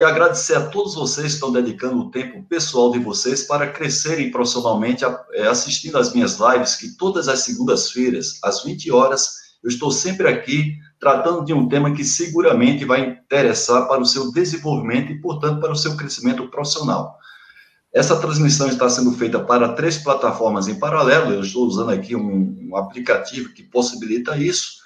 e agradecer a todos vocês que estão dedicando o tempo pessoal de vocês para crescerem profissionalmente é, assistindo às minhas lives, que todas as segundas-feiras, às 20 horas, eu estou sempre aqui tratando de um tema que seguramente vai interessar para o seu desenvolvimento e, portanto, para o seu crescimento profissional. Essa transmissão está sendo feita para três plataformas em paralelo. Eu estou usando aqui um, um aplicativo que possibilita isso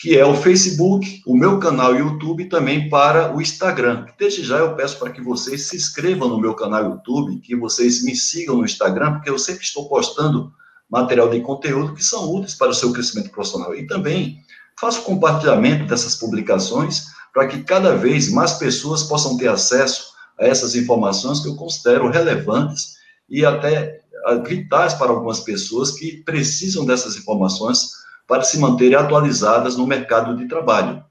que é o Facebook, o meu canal YouTube e também para o Instagram. Desde já eu peço para que vocês se inscrevam no meu canal YouTube, que vocês me sigam no Instagram, porque eu sempre estou postando material de conteúdo que são úteis para o seu crescimento profissional. E também faço compartilhamento dessas publicações para que cada vez mais pessoas possam ter acesso a essas informações que eu considero relevantes e até vitais para algumas pessoas que precisam dessas informações para se manterem atualizadas no mercado de trabalho.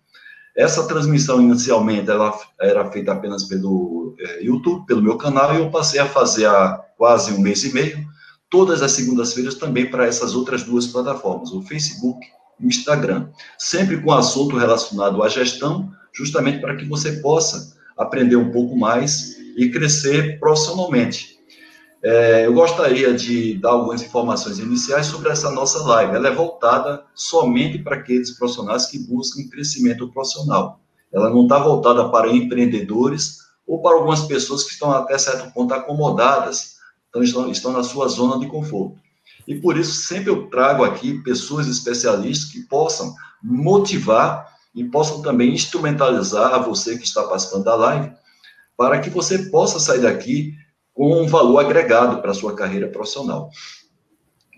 Essa transmissão, inicialmente, ela era feita apenas pelo é, YouTube, pelo meu canal, e eu passei a fazer há quase um mês e meio, todas as segundas-feiras também para essas outras duas plataformas, o Facebook e o Instagram. Sempre com assunto relacionado à gestão, justamente para que você possa aprender um pouco mais e crescer profissionalmente. É, eu gostaria de dar algumas informações iniciais sobre essa nossa live. Ela é voltada somente para aqueles profissionais que buscam crescimento profissional. Ela não está voltada para empreendedores ou para algumas pessoas que estão até certo ponto acomodadas, então estão, estão na sua zona de conforto. E por isso sempre eu trago aqui pessoas especialistas que possam motivar e possam também instrumentalizar a você que está participando da live, para que você possa sair daqui com um valor agregado para a sua carreira profissional.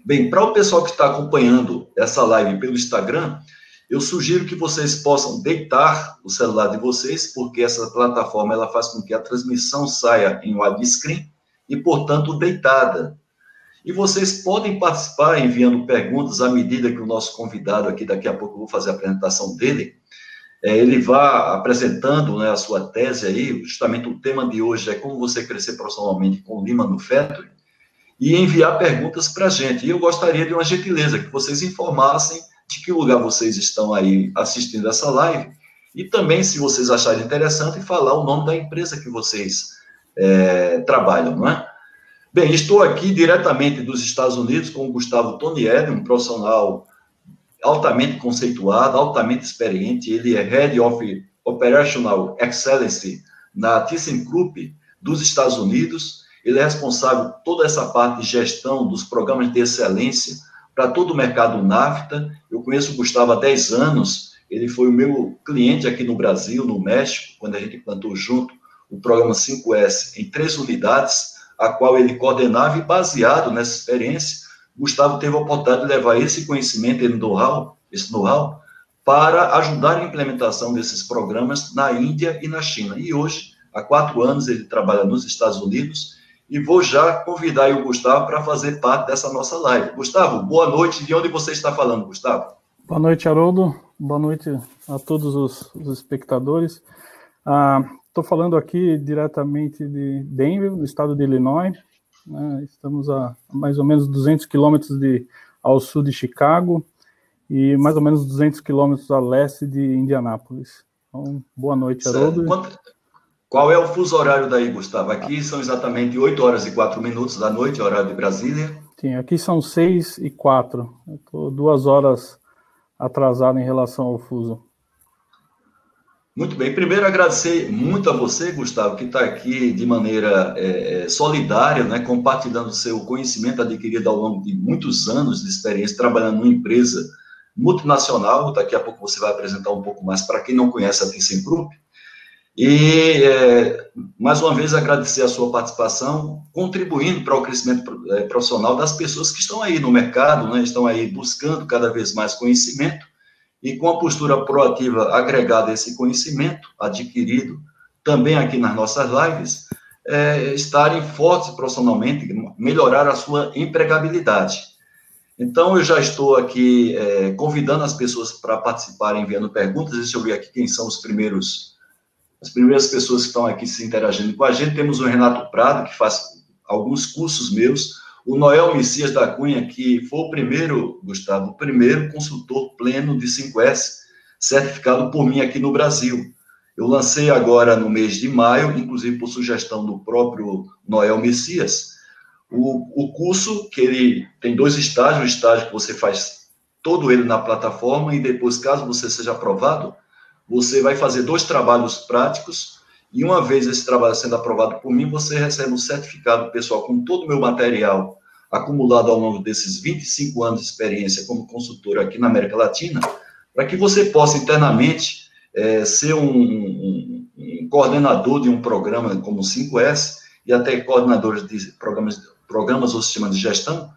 Bem, para o pessoal que está acompanhando essa live pelo Instagram, eu sugiro que vocês possam deitar o celular de vocês, porque essa plataforma ela faz com que a transmissão saia em widescreen e, portanto, deitada. E vocês podem participar enviando perguntas à medida que o nosso convidado aqui, daqui a pouco eu vou fazer a apresentação dele, é, ele vá apresentando né, a sua tese aí, justamente o tema de hoje é como você crescer profissionalmente com Lima no Factory, e enviar perguntas para a gente. E eu gostaria de uma gentileza, que vocês informassem de que lugar vocês estão aí assistindo essa live, e também, se vocês acharem interessante, falar o nome da empresa que vocês é, trabalham, não é? Bem, estou aqui diretamente dos Estados Unidos com o Gustavo Tonielli, um profissional altamente conceituado, altamente experiente. Ele é Head of Operational Excellence na ThyssenKrupp dos Estados Unidos. Ele é responsável por toda essa parte de gestão dos programas de excelência para todo o mercado NAFTA. Eu conheço o Gustavo há 10 anos. Ele foi o meu cliente aqui no Brasil, no México, quando a gente plantou junto o programa 5S em três unidades, a qual ele coordenava e baseado nessa experiência, Gustavo teve a oportunidade de levar esse conhecimento, esse know-how, esse know-how, para ajudar a implementação desses programas na Índia e na China. E hoje, há quatro anos, ele trabalha nos Estados Unidos e vou já convidar o Gustavo para fazer parte dessa nossa live. Gustavo, boa noite. De onde você está falando, Gustavo? Boa noite, Haroldo. Boa noite a todos os, os espectadores. Estou ah, falando aqui diretamente de Denver, no estado de Illinois. Né? Estamos a mais ou menos 200 quilômetros de, ao sul de Chicago e mais ou menos 200 quilômetros a leste de Indianápolis. Então, boa noite, Haroldo. Quanto, qual é o fuso horário daí, Gustavo? Aqui são exatamente 8 horas e 4 minutos da noite, horário de Brasília. Sim, aqui são 6 e 4. Estou duas horas atrasado em relação ao fuso. Muito bem. Primeiro, agradecer muito a você, Gustavo, que está aqui de maneira é, é, solidária, né, compartilhando seu conhecimento adquirido ao longo de muitos anos de experiência trabalhando numa empresa multinacional. Daqui a pouco você vai apresentar um pouco mais para quem não conhece a ThyssenKrupp. E, é, mais uma vez, agradecer a sua participação, contribuindo para o crescimento é, profissional das pessoas que estão aí no mercado, né, estão aí buscando cada vez mais conhecimento e com a postura proativa agregada a esse conhecimento adquirido também aqui nas nossas lives, é, estarem fortes profissionalmente, melhorar a sua empregabilidade. Então, eu já estou aqui é, convidando as pessoas para participarem, enviando perguntas. Deixa eu ver aqui quem são os primeiros, as primeiras pessoas que estão aqui se interagindo com a gente. Temos o Renato Prado, que faz alguns cursos meus, o Noel Messias da Cunha, que foi o primeiro, Gustavo, o primeiro consultor pleno de 5S certificado por mim aqui no Brasil. Eu lancei agora no mês de maio, inclusive por sugestão do próprio Noel Messias, o, o curso que ele tem dois estágios, o estágio que você faz todo ele na plataforma e depois, caso você seja aprovado, você vai fazer dois trabalhos práticos e uma vez esse trabalho sendo aprovado por mim, você recebe um certificado pessoal com todo o meu material acumulado ao longo desses 25 anos de experiência como consultor aqui na América Latina, para que você possa internamente é, ser um, um, um, coordenador de um programa como o 5S e até coordenador de programas, programas ou sistemas de gestão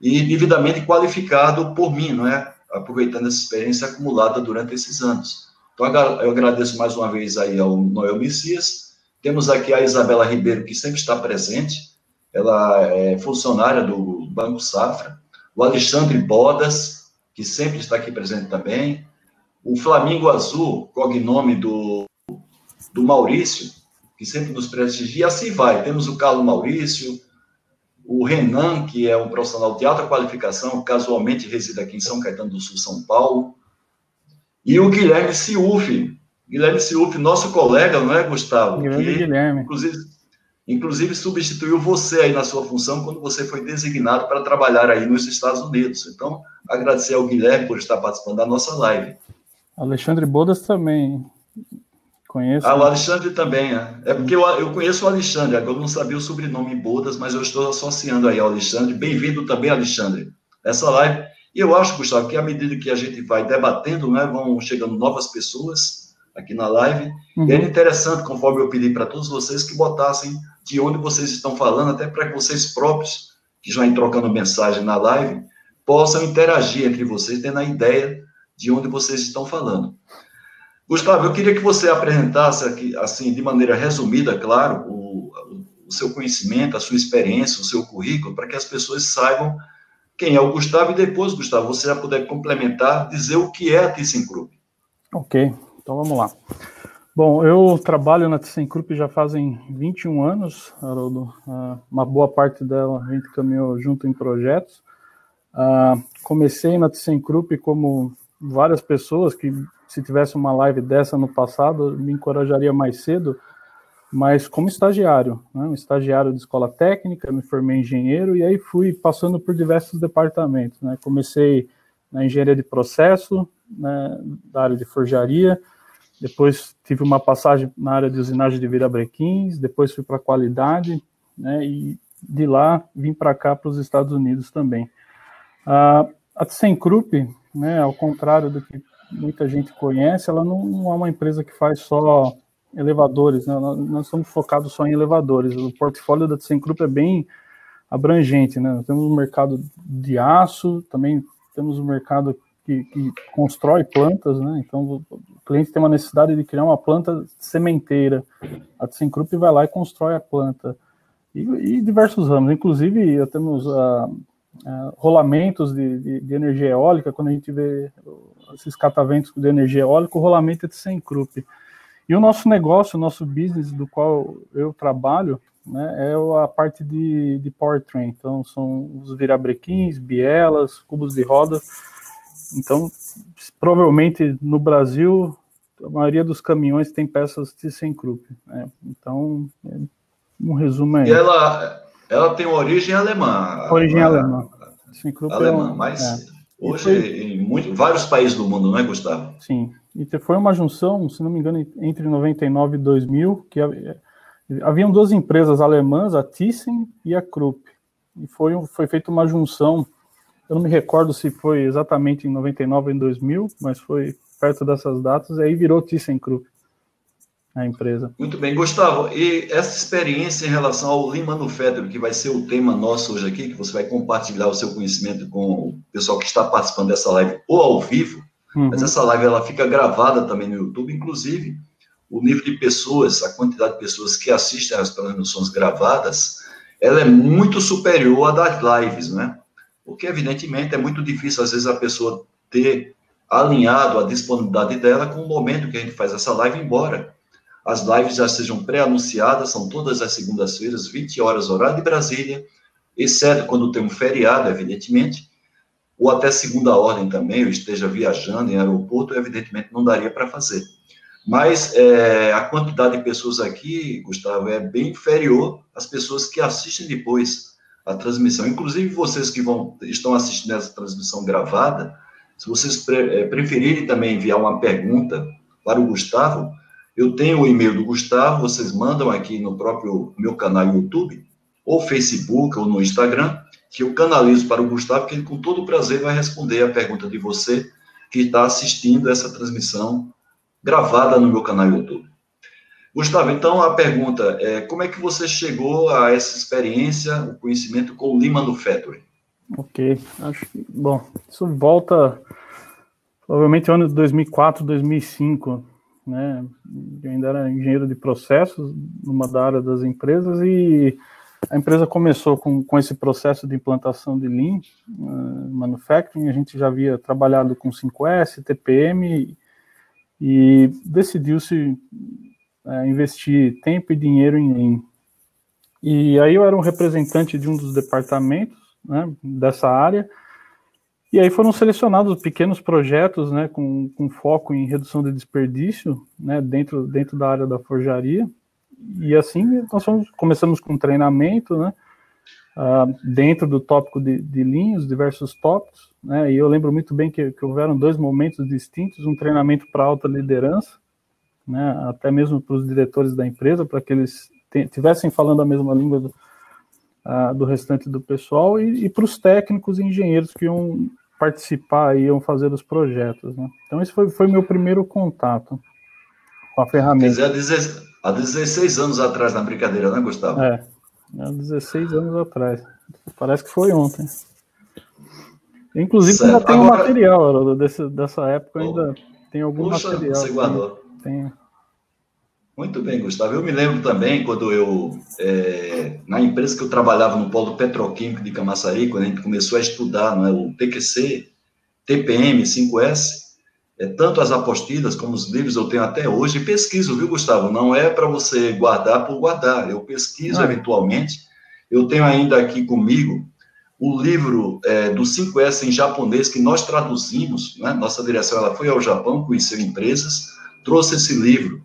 e devidamente qualificado por mim, não é? Aproveitando essa experiência acumulada durante esses anos. Então, eu agradeço mais uma vez aí ao Noel Messias. Temos aqui a Isabela Ribeiro, que sempre está presente. Ela é funcionária do Banco Safra. O Alexandre Bodas, que sempre está aqui presente também. O Flamingo Azul, cognome do, do Maurício, que sempre nos prestigia. E assim vai. Temos o Carlos Maurício, o Renan, que é um profissional de alta qualificação, casualmente reside aqui em São Caetano do Sul, São Paulo. E o Guilherme Ciufi. Guilherme Ciufi, nosso colega, não é, Gustavo? Grande que, Guilherme. Inclusive, inclusive substituiu você aí na sua função quando você foi designado para trabalhar aí nos Estados Unidos. Então, agradecer ao Guilherme por estar participando da nossa live. Alexandre Bodas também. Conheço. Ah, o Alexandre também, é. É porque eu, eu conheço o Alexandre, eu não sabia o sobrenome Bodas, mas eu estou associando aí ao Alexandre. Bem-vindo também, Alexandre. Essa live e eu acho, Gustavo, que à medida que a gente vai debatendo, né, vão chegando novas pessoas aqui na live, uhum. e é interessante, conforme eu pedi para todos vocês, que botassem de onde vocês estão falando, até para que vocês próprios, que já vêm trocando mensagem na live, possam interagir entre vocês, tendo a ideia de onde vocês estão falando. Gustavo, eu queria que você apresentasse aqui, assim, de maneira resumida, claro, o, o seu conhecimento, a sua experiência, o seu currículo, para que as pessoas saibam quem é o Gustavo, e depois, Gustavo, você já puder complementar, dizer o que é a ThyssenKrupp. Ok, então vamos lá. Bom, eu trabalho na ThyssenKrupp já fazem 21 anos, Haroldo. Uh, uma boa parte dela a gente caminhou junto em projetos. Uh, comecei na ThyssenKrupp como várias pessoas que, se tivesse uma live dessa no passado, me encorajaria mais cedo mas como estagiário, né, um estagiário de escola técnica, me formei engenheiro e aí fui passando por diversos departamentos. Né, comecei na engenharia de processo, né, da área de forjaria, depois tive uma passagem na área de usinagem de virabrequins, depois fui para qualidade, né, e de lá vim para cá para os Estados Unidos também. a ThyssenKrupp, né, ao contrário do que muita gente conhece, ela não, não é uma empresa que faz só elevadores, né? nós, estamos focados só em elevadores. O portfólio da ThyssenKrupp é bem abrangente, né? Temos um mercado de aço, também temos um mercado que, que, constrói plantas, né? Então o cliente tem uma necessidade de criar uma planta sementeira. A ThyssenKrupp vai lá e constrói a planta. E, e diversos ramos, inclusive temos uh, uh, rolamentos de, de, de, energia eólica, quando a gente vê esses cataventos de energia eólica, o rolamento é de ThyssenKrupp. E o nosso negócio, o nosso business do qual eu trabalho, né, é a parte de, de powertrain. Então, são os virabrequins, bielas, cubos de roda. Então, provavelmente no Brasil, a maioria dos caminhões tem peças ThyssenKrupp. Né? Então, um resumo aí. E ela, ela tem origem alemã. Origem a, alemã. ThyssenKrupp alemã, é um, mas é. hoje foi... em muito, vários países do mundo, não é, Gustavo? Sim. E foi uma junção, se não me engano, entre 99 e 2000, que haviam duas empresas alemãs, a Thyssen e a Krupp. E foi, foi feita uma junção, eu não me recordo se foi exatamente em 99 ou em 2000, mas foi perto dessas datas, e aí virou ThyssenKrupp, a empresa. Muito bem, Gustavo, e essa experiência em relação ao Lean Manufacturing, que vai ser o tema nosso hoje aqui, que você vai compartilhar o seu conhecimento com o pessoal que está participando dessa live ou ao vivo, Uhum. Mas essa live ela fica gravada também no YouTube, inclusive o nível de pessoas, a quantidade de pessoas que assistem às transmissões gravadas, ela é muito superior à das lives, né? Porque, evidentemente, é muito difícil, às vezes, a pessoa ter alinhado a disponibilidade dela com o momento que a gente faz essa live, embora as lives já sejam pré-anunciadas, são todas as segundas-feiras, 20 horas, horário de Brasília, exceto quando tem um feriado, evidentemente, ou até segunda ordem também, eu esteja viajando em aeroporto, evidentemente não daria para fazer. mas é, a quantidade de pessoas aqui, Gustavo, é bem inferior às pessoas que assistem depois a transmissão. Inclusive, vocês que vão, estão assistindo essa transmissão gravada, se vocês pre, é, preferirem também enviar uma pergunta para o Gustavo, eu tenho o e-mail do Gustavo, vocês mandam aqui no próprio meu canal YouTube, ou Facebook, ou no Instagram, que eu canalizo para o Gustavo, que ele com todo prazer vai responder a pergunta de você que está assistindo essa transmissão gravada no meu canal YouTube. Gustavo, então a pergunta é: como é que você chegou a essa experiência, o conhecimento com o Lean Manufacturing? Ok, acho que, bom, isso volta provavelmente ano de 2004, 2005, né? Eu ainda era engenheiro de processos numa da área das empresas e a empresa começou com, com esse processo de implantação de Lean uh, Manufacturing, a gente já havia trabalhado com 5S, TPM e decidiu-se é, investir tempo e dinheiro em Lean. E aí eu era um representante de um dos departamentos né, dessa área, e aí foram selecionados pequenos projetos né, com, com foco em redução de desperdício né, dentro, dentro da área da forjaria, e assim nós fomos, começamos com treinamento, né, uh, dentro do tópico de, de linhas, diversos tópicos, né? E eu lembro muito bem que, que houveram dois momentos distintos, um treinamento para alta liderança, né? Até mesmo para os diretores da empresa, para que eles tivessem falando a mesma língua do, uh, do restante do pessoal e, e para os técnicos e engenheiros que iam participar e iam fazer os projetos, né? Então esse foi, foi meu primeiro contato com a ferramenta. Quer dizer, há 16 anos atrás na brincadeira, né, Gustavo? É, há 16 anos atrás. Parece que foi ontem. Inclusive, certo. ainda tem Agora... um material desse, dessa época, ainda oh. tem algum Puxa, material. Você guardou. Tem... Muito bem, Gustavo. Eu me lembro também quando eu, é, na empresa que eu trabalhava no polo petroquímico de Camaçari, quando a gente começou a estudar é, o TQC, TPM, 5S, é, tanto as apostilas como os livros eu tenho até hoje, e pesquiso, viu, Gustavo? Não é para você guardar por guardar, eu pesquiso ah. eventualmente. Eu tenho ainda aqui comigo o livro é, do 5S em japonês que nós traduzimos, né? nossa direção ela foi ao Japão, conheceu empresas, trouxe esse livro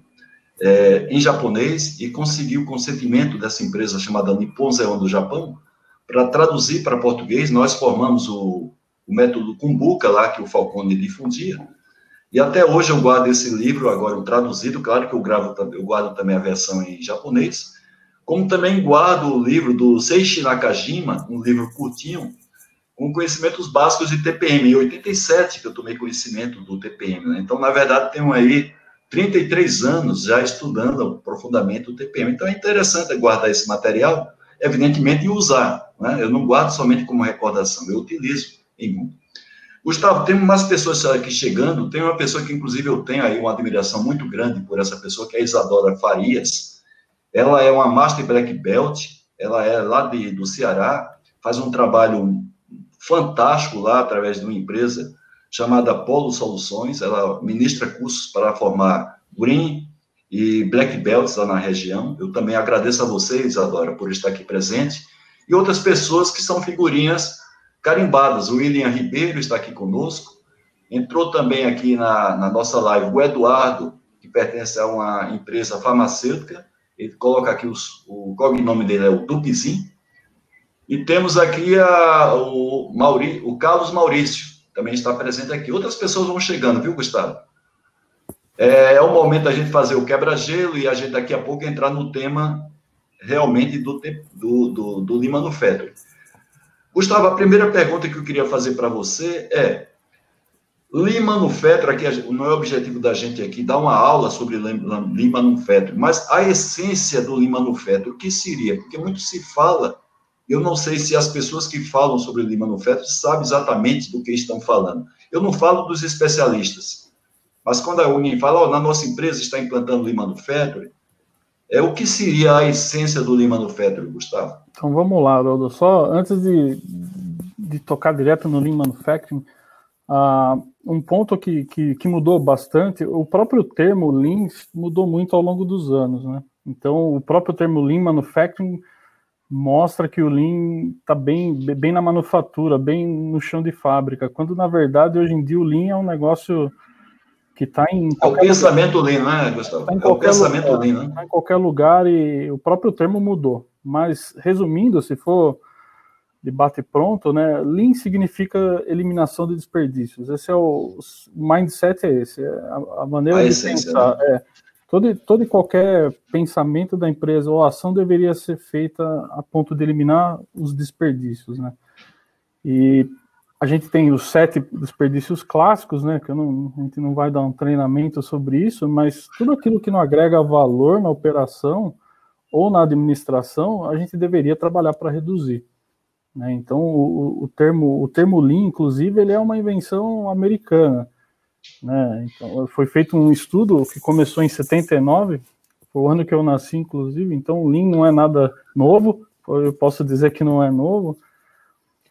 é, em japonês e conseguiu o consentimento dessa empresa chamada Nippon Zeon do Japão para traduzir para português. Nós formamos o, o método Kumbuka lá que o Falcone difundia e até hoje eu guardo esse livro, agora o traduzido, claro que eu, gravo, eu guardo também a versão em japonês, como também guardo o livro do Seishi Nakajima, um livro curtinho, com conhecimentos básicos de TPM, em 87 que eu tomei conhecimento do TPM. Né? Então, na verdade, tenho aí 33 anos já estudando profundamente o TPM. Então, é interessante guardar esse material, evidentemente, e usar. Né? Eu não guardo somente como recordação, eu utilizo em muito. Gustavo, tem umas pessoas aqui chegando, tem uma pessoa que, inclusive, eu tenho aí uma admiração muito grande por essa pessoa, que é a Isadora Farias. Ela é uma Master Black Belt, ela é lá de, do Ceará, faz um trabalho fantástico lá, através de uma empresa chamada Polo Soluções, ela ministra cursos para formar Green e Black Belts lá na região. Eu também agradeço a você, Isadora, por estar aqui presente, e outras pessoas que são figurinhas carimbadas. O William Ribeiro está aqui conosco. Entrou também aqui na, na nossa live o Eduardo, que pertence a uma empresa farmacêutica. Ele coloca aqui os, o cognome dele é o Dupizin. E temos aqui a, o, Mauri, o Carlos Maurício, também está presente aqui. Outras pessoas vão chegando, viu, Gustavo? É, é o momento da gente fazer o quebra-gelo e a gente daqui a pouco entrar no tema realmente do, do, do, do Lima no Fetter. Gustavo, a primeira pergunta que eu queria fazer para você é: Lean Manufacturing, aqui não é o objetivo da gente aqui dar uma aula sobre Lean Manufacturing, mas a essência do Lean Manufacturing, o que seria? Porque muito se fala, eu não sei se as pessoas que falam sobre Lean Manufacturing sabem exatamente do que estão falando. Eu não falo dos especialistas, mas quando alguém fala, oh, na nossa empresa está implantando Lean Manufacturing, é o que seria a essência do Lean Manufacturing, Gustavo? Então vamos lá, Aldo. Só antes de, de tocar direto no Lean Manufacturing, uh, um ponto que, que, que, mudou bastante, o próprio termo Lean mudou muito ao longo dos anos, né? Então, o próprio termo Lean Manufacturing mostra que o Lean está bem, bem na manufatura, bem no chão de fábrica, quando na verdade hoje em dia o Lean é um negócio que está em. É o pensamento lugar, Lean, né, Gustavo? Tá é o pensamento lugar, Lean, né? Tá em qualquer lugar e o próprio termo mudou. Mas, resumindo, se for de bate pronto, né? Lean significa eliminação de desperdícios. Esse é o, o mindset é esse, é a, a maneira a de essência, pensar. Né? É, todo, todo e qualquer pensamento da empresa ou ação deveria ser feita a ponto de eliminar os desperdícios, né? E a gente tem os sete desperdícios clássicos, né? Que não, a gente não vai dar um treinamento sobre isso, mas tudo aquilo que não agrega valor na operação ou na administração, a gente deveria trabalhar para reduzir. Né? Então, o, o, termo, o termo Lean, inclusive, ele é uma invenção americana. Né? Então, foi feito um estudo que começou em 79, foi o ano que eu nasci, inclusive, então o Lean não é nada novo, eu posso dizer que não é novo,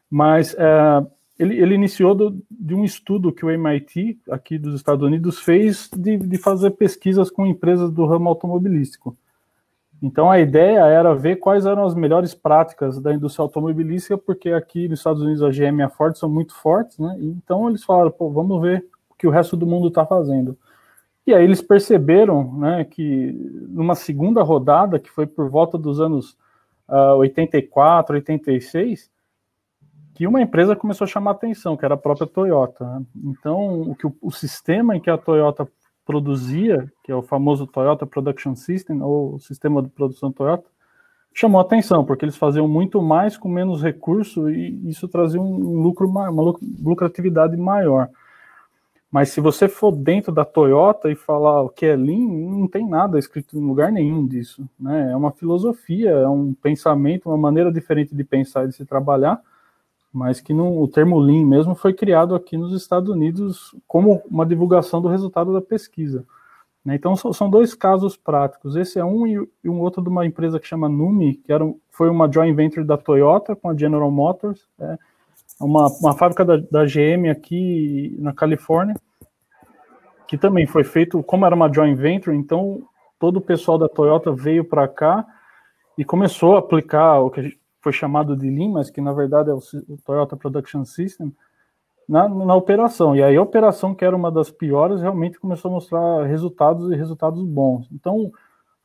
mas é, ele, ele, iniciou do, de um estudo que o MIT, aqui dos Estados Unidos, fez de, de fazer pesquisas com empresas do ramo automobilístico. Então a ideia era ver quais eram as melhores práticas da indústria automobilística, porque aqui nos Estados Unidos a GM e a Ford são muito fortes, né? Então eles falaram, pô, vamos ver o que o resto do mundo está fazendo. E aí eles perceberam, né, que numa segunda rodada, que foi por volta dos anos uh, 84, 86, que uma empresa começou a chamar atenção, que era a própria Toyota. Né? Então, o que o, o sistema em que a Toyota produzia, que é o famoso Toyota Production System, ou sistema de produção Toyota, chamou atenção, porque eles faziam muito mais com menos recurso e isso trazia um lucro, uma lucratividade maior. Mas se você for dentro da Toyota e falar o que é Lean, não tem nada escrito em lugar nenhum disso. Né? É uma filosofia, é um pensamento, uma maneira diferente de pensar e de se trabalhar, mas que não, o termo Lean mesmo foi criado aqui nos Estados Unidos como uma divulgação do resultado da pesquisa. Né? Então são dois casos práticos. Esse é um e um outro de uma empresa que chama Numi, que era, foi uma joint venture da Toyota com a General Motors, é uma, uma fábrica da, da GM aqui na Califórnia, que também foi feito, como era uma joint venture, então todo o pessoal da Toyota veio para cá e começou a aplicar o que foi chamado de Lean, mas que na verdade é o, Toyota Production System, na, na, operação. E aí a operação, que era uma das piores, realmente começou a mostrar resultados e resultados bons. Então,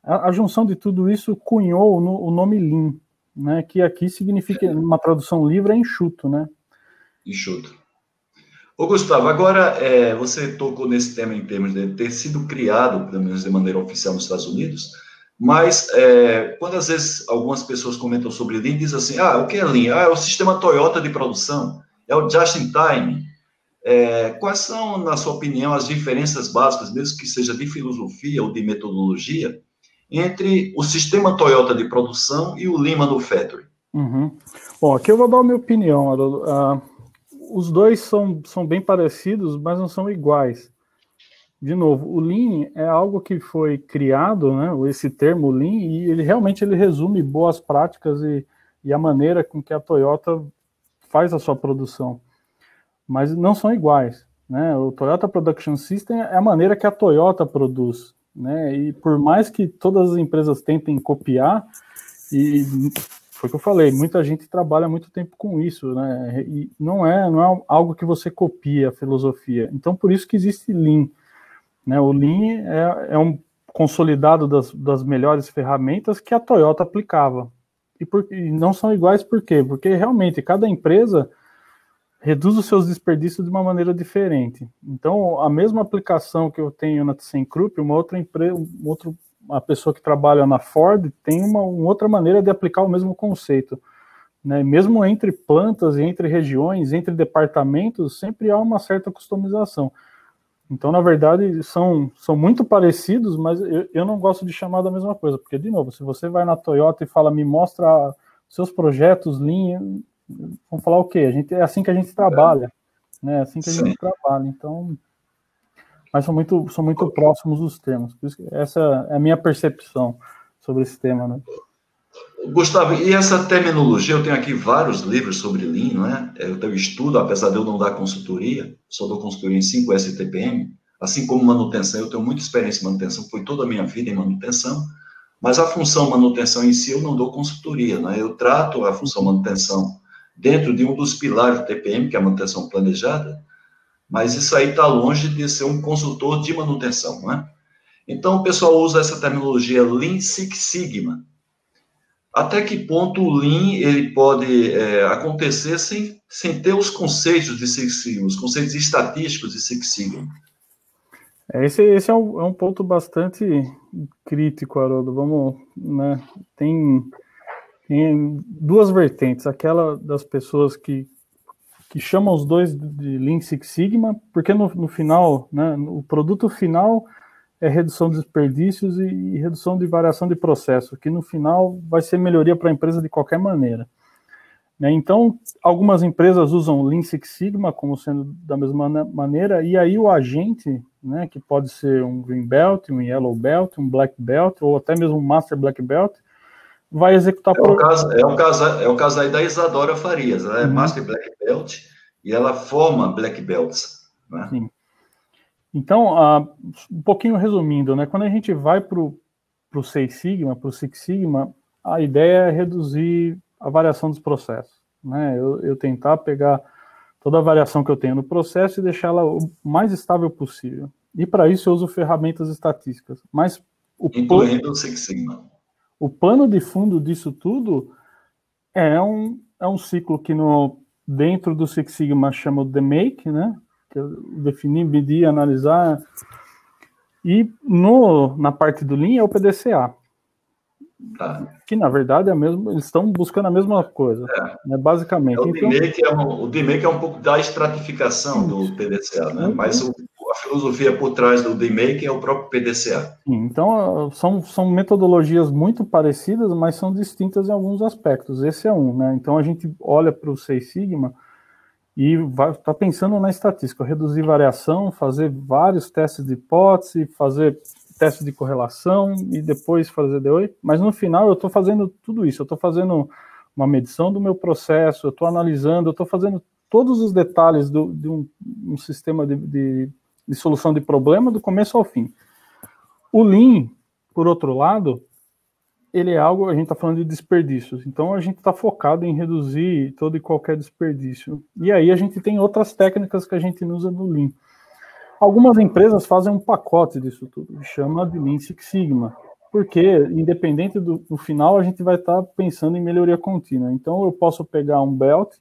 a, a junção de tudo isso cunhou o nome Lean, né, que aqui significa, uma tradução livre, é enxuto, né? Enxuto. Ô Gustavo, agora é, você tocou nesse tema em termos de ter sido criado, pelo menos de maneira oficial nos Estados Unidos, mas, é, quando às vezes algumas pessoas comentam sobre Lean, dizem assim, ah, o que é Lean? Ah, é o sistema Toyota de produção, é o just-in-time. É, quais são, na sua opinião, as diferenças básicas, mesmo que seja de filosofia ou de metodologia, entre o sistema Toyota de produção e o Lean Manufacturing? Uhum. Bom, aqui eu vou dar a minha opinião, Uh, os dois são, são bem parecidos, mas não são iguais de novo, o Lean é algo que foi criado, né, esse termo Lean, e ele realmente ele resume boas práticas e, e a maneira com que a Toyota faz a sua produção. Mas não são iguais. Né? O Toyota Production System é a maneira que a Toyota produz. Né? E por mais que todas as empresas tentem copiar, e foi o que eu falei, muita gente trabalha muito tempo com isso, né? E não é, não é algo que você copia a filosofia. Então, por isso que existe Lean. Né? O Lean é, é um consolidado das, das melhores ferramentas que a Toyota aplicava. E, por, e não são iguais por quê? Porque realmente cada empresa reduz os seus desperdícios de uma maneira diferente. Então, a mesma aplicação que eu tenho na ThyssenKrupp, uma outra empresa, um outro, uma pessoa que trabalha na Ford tem uma, uma outra maneira de aplicar o mesmo conceito. Né? Mesmo entre plantas entre regiões, entre departamentos, sempre há uma certa customização. Então, na verdade, são, são muito parecidos, mas eu, eu não gosto de chamar da mesma coisa, porque, de novo, se você vai na Toyota e fala, me mostra seus projetos, linha, vão falar o quê? A gente, é assim que a gente trabalha, né? É assim que a gente trabalha. Então, mas são muito, são muito próximos os isso essa é a minha percepção sobre esse tema, né? Gustavo, e essa terminologia, eu tenho aqui vários livros sobre Lean, não é? Eu tenho estudo, apesar de eu não dar consultoria, só dou consultoria em 5 STPM, assim como manutenção, eu tenho muita experiência em manutenção, foi toda a minha vida em manutenção, mas a função manutenção em si eu não dou consultoria, né? Eu trato a função manutenção dentro de um dos pilares do TPM, que é a manutenção planejada, mas isso aí está longe de ser um consultor de manutenção, né? Então, o pessoal usa essa terminologia Lean Six Sigma. Até que ponto o Lean ele pode é, acontecer sem, sem ter os conceitos de Six Sigma, os conceitos estatísticos de Six Sigma? É, esse, esse é, um, é um ponto bastante crítico, Haroldo. Vamos, né? Tem, tem duas vertentes. Aquela das pessoas que, que chamam os dois de Lean Six Sigma, porque no, no final, né, o produto final é redução de desperdícios e, redução de variação de processo, que no final vai ser melhoria para a empresa de qualquer maneira. Né? Então, algumas empresas usam Lean Six Sigma como sendo da mesma maneira, e aí o agente, né, que pode ser um Green Belt, um Yellow Belt, um Black Belt, ou até mesmo um Master Black Belt, vai executar... É, o caso, é, o caso, é o caso aí da Isadora Farias, ela é uhum. Master Black Belt, e ela forma Black Belts. Né? Sim. Então, uh, um pouquinho resumindo, né, quando a gente vai para o Seis Sigma, para o Six Sigma, a ideia é reduzir a variação dos processos. Né? Eu, eu, tentar pegar toda a variação que eu tenho no processo e deixá-la o mais estável possível. E para isso eu uso ferramentas estatísticas. Mas o Incluindo plano, o Six Sigma. O plano de fundo disso tudo é um, é um ciclo que no, dentro do Six Sigma chama The Make, né? Que eu defini, medir, analisar. E no, na parte do Lean é o PDCA. Tá. Que na verdade é mesmo, eles estão buscando a mesma coisa, é. né, basicamente. É, o então, DMake é um, o é um pouco da estratificação do PDCA, né? Uhum. mas o, a filosofia por trás do DMake é o próprio PDCA. Então são, são metodologias muito parecidas, mas são distintas em alguns aspectos. Esse é um, né? Então a gente olha para o Seis Sigma e está pensando na estatística, reduzir variação, fazer vários testes de hipótese, fazer testes de correlação e depois fazer DOI, mas no final eu estou fazendo tudo isso, eu estou fazendo uma medição do meu processo, eu estou analisando, eu estou fazendo todos os detalhes do, de um, um sistema de, de, de solução de problema do começo ao fim. O Lean, por outro lado, ele é algo, a gente está falando de desperdícios, então a gente está focado em reduzir todo e qualquer desperdício. E aí a gente tem outras técnicas que a gente usa no Lean. Algumas empresas fazem um pacote disso tudo, chama de Lean Six Sigma, porque independente do, do final a gente vai estar tá pensando em melhoria contínua. Então eu posso pegar um belt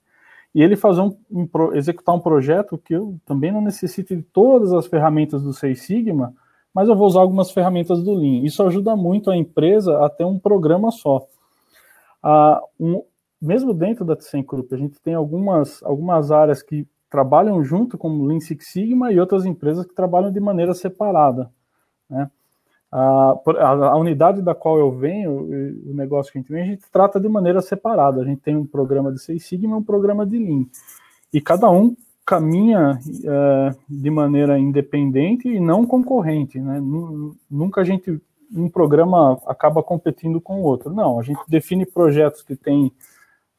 e ele fazer um, um, executar um projeto que eu também não necessite de todas as ferramentas do Six Sigma, mas eu vou usar algumas ferramentas do Lean. Isso ajuda muito a empresa a ter um programa só. Ah, um, mesmo dentro da ThyssenKrupp, a gente tem algumas, algumas áreas que trabalham junto como Lean Six Sigma e outras empresas que trabalham de maneira separada. Né? A, a, a, unidade da qual eu venho, o negócio que a gente vem, a gente trata de maneira separada. A gente tem um programa de Six Sigma e um programa de Lean. E cada um caminha é, de maneira independente e não concorrente, né? Nunca a gente um programa acaba competindo com o outro. Não, a gente define projetos que tem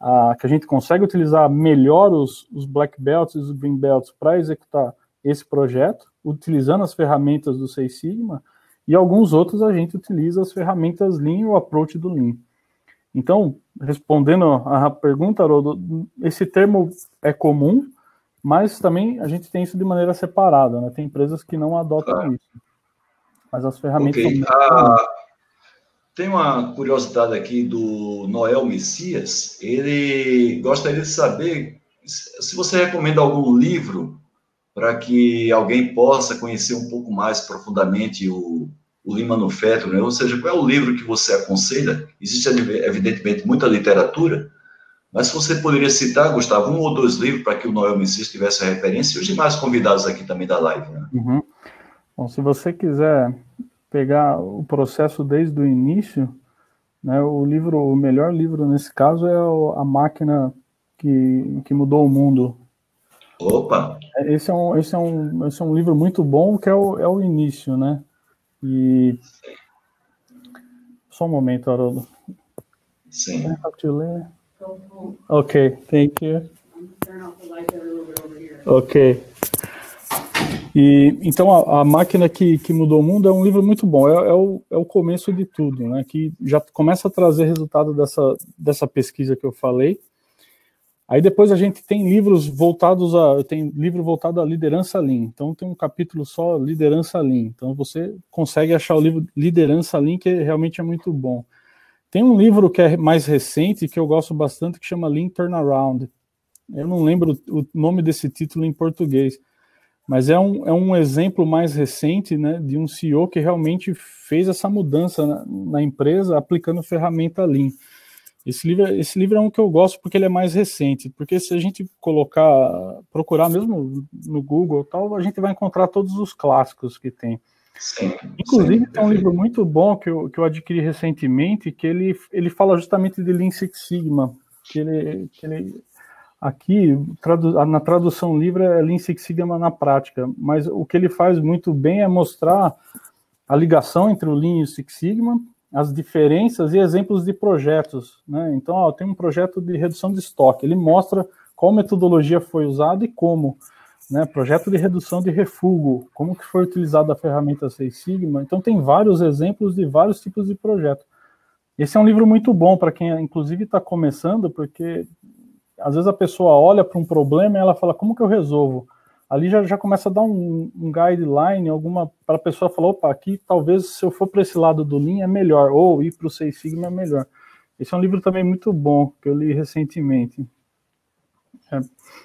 a, que a gente consegue utilizar melhor os, os black belts e os green belts para executar esse projeto, utilizando as ferramentas do Seis Sigma, e alguns outros a gente utiliza as ferramentas Lean ou approach do Lean. Então, respondendo à pergunta, Haroldo, esse termo é comum, mas também a gente tem isso de maneira separada, né? Tem empresas que não adotam ah. isso. Mas as ferramentas. Okay. Ah, tem uma curiosidade aqui do Noel Messias. Ele gostaria de saber se você recomenda algum livro para que alguém possa conhecer um pouco mais profundamente o, o Lean Manufacturing, né? ou seja, qual é o livro que você aconselha? Existe, evidentemente, muita literatura, mas você poderia citar, Gustavo, um ou dois livros para que o Noel Messias tivesse a referência e os demais convidados aqui também da live. Né? Uhum. Bom, se você quiser pegar o processo desde o início, né, o livro, o melhor livro nesse caso é A Máquina que, que Mudou o Mundo. Opa! Esse é um, esse é um, esse é um livro muito bom, que é o, é o início, né? E... Só um momento, Haroldo. Sim. Ok, thank you. Ok. E então a, a máquina que, que, mudou o mundo é um livro muito bom. É, é, o, é o começo de tudo, né? Que já começa a trazer resultado dessa, dessa pesquisa que eu falei. Aí depois a gente tem livros voltados a. Tem livro voltado à liderança Lean. Então tem um capítulo só liderança Lean. Então você consegue achar o livro Liderança Lean, que realmente é muito bom. Tem um livro que é mais recente, que eu gosto bastante, que chama Lean Turnaround. Eu não lembro o nome desse título em português, mas é um, é um exemplo mais recente né, de um CEO que realmente fez essa mudança na, na empresa aplicando ferramenta Lean. Esse livro, esse livro é um que eu gosto porque ele é mais recente, porque se a gente colocar, procurar mesmo no Google tal, a gente vai encontrar todos os clássicos que tem. Sim, Inclusive, sim, tem um livro muito bom que eu, que eu adquiri recentemente, que ele, ele fala justamente de Lean Six Sigma, que ele, que ele aqui, tradu, na tradução livre, é Lean Six Sigma na prática, mas o que ele faz muito bem é mostrar a ligação entre o Lean e o Six Sigma, as diferenças e exemplos de projetos. Né? Então, ó, tem um projeto de redução de estoque, ele mostra qual metodologia foi usada e como. Né? Projeto de redução de refúgio, como que foi utilizada a ferramenta Seis Sigma. Então, tem vários exemplos de vários tipos de projeto. Esse é um livro muito bom para quem, inclusive, está começando, porque às vezes a pessoa olha para um problema e ela fala, como que eu resolvo? ali já, já começa a dar um, um guideline, alguma para a pessoa falar, opa, aqui talvez se eu for para esse lado do Lean é melhor, ou ir para o Seis Sigma é melhor. Esse é um livro também muito bom, que eu li recentemente.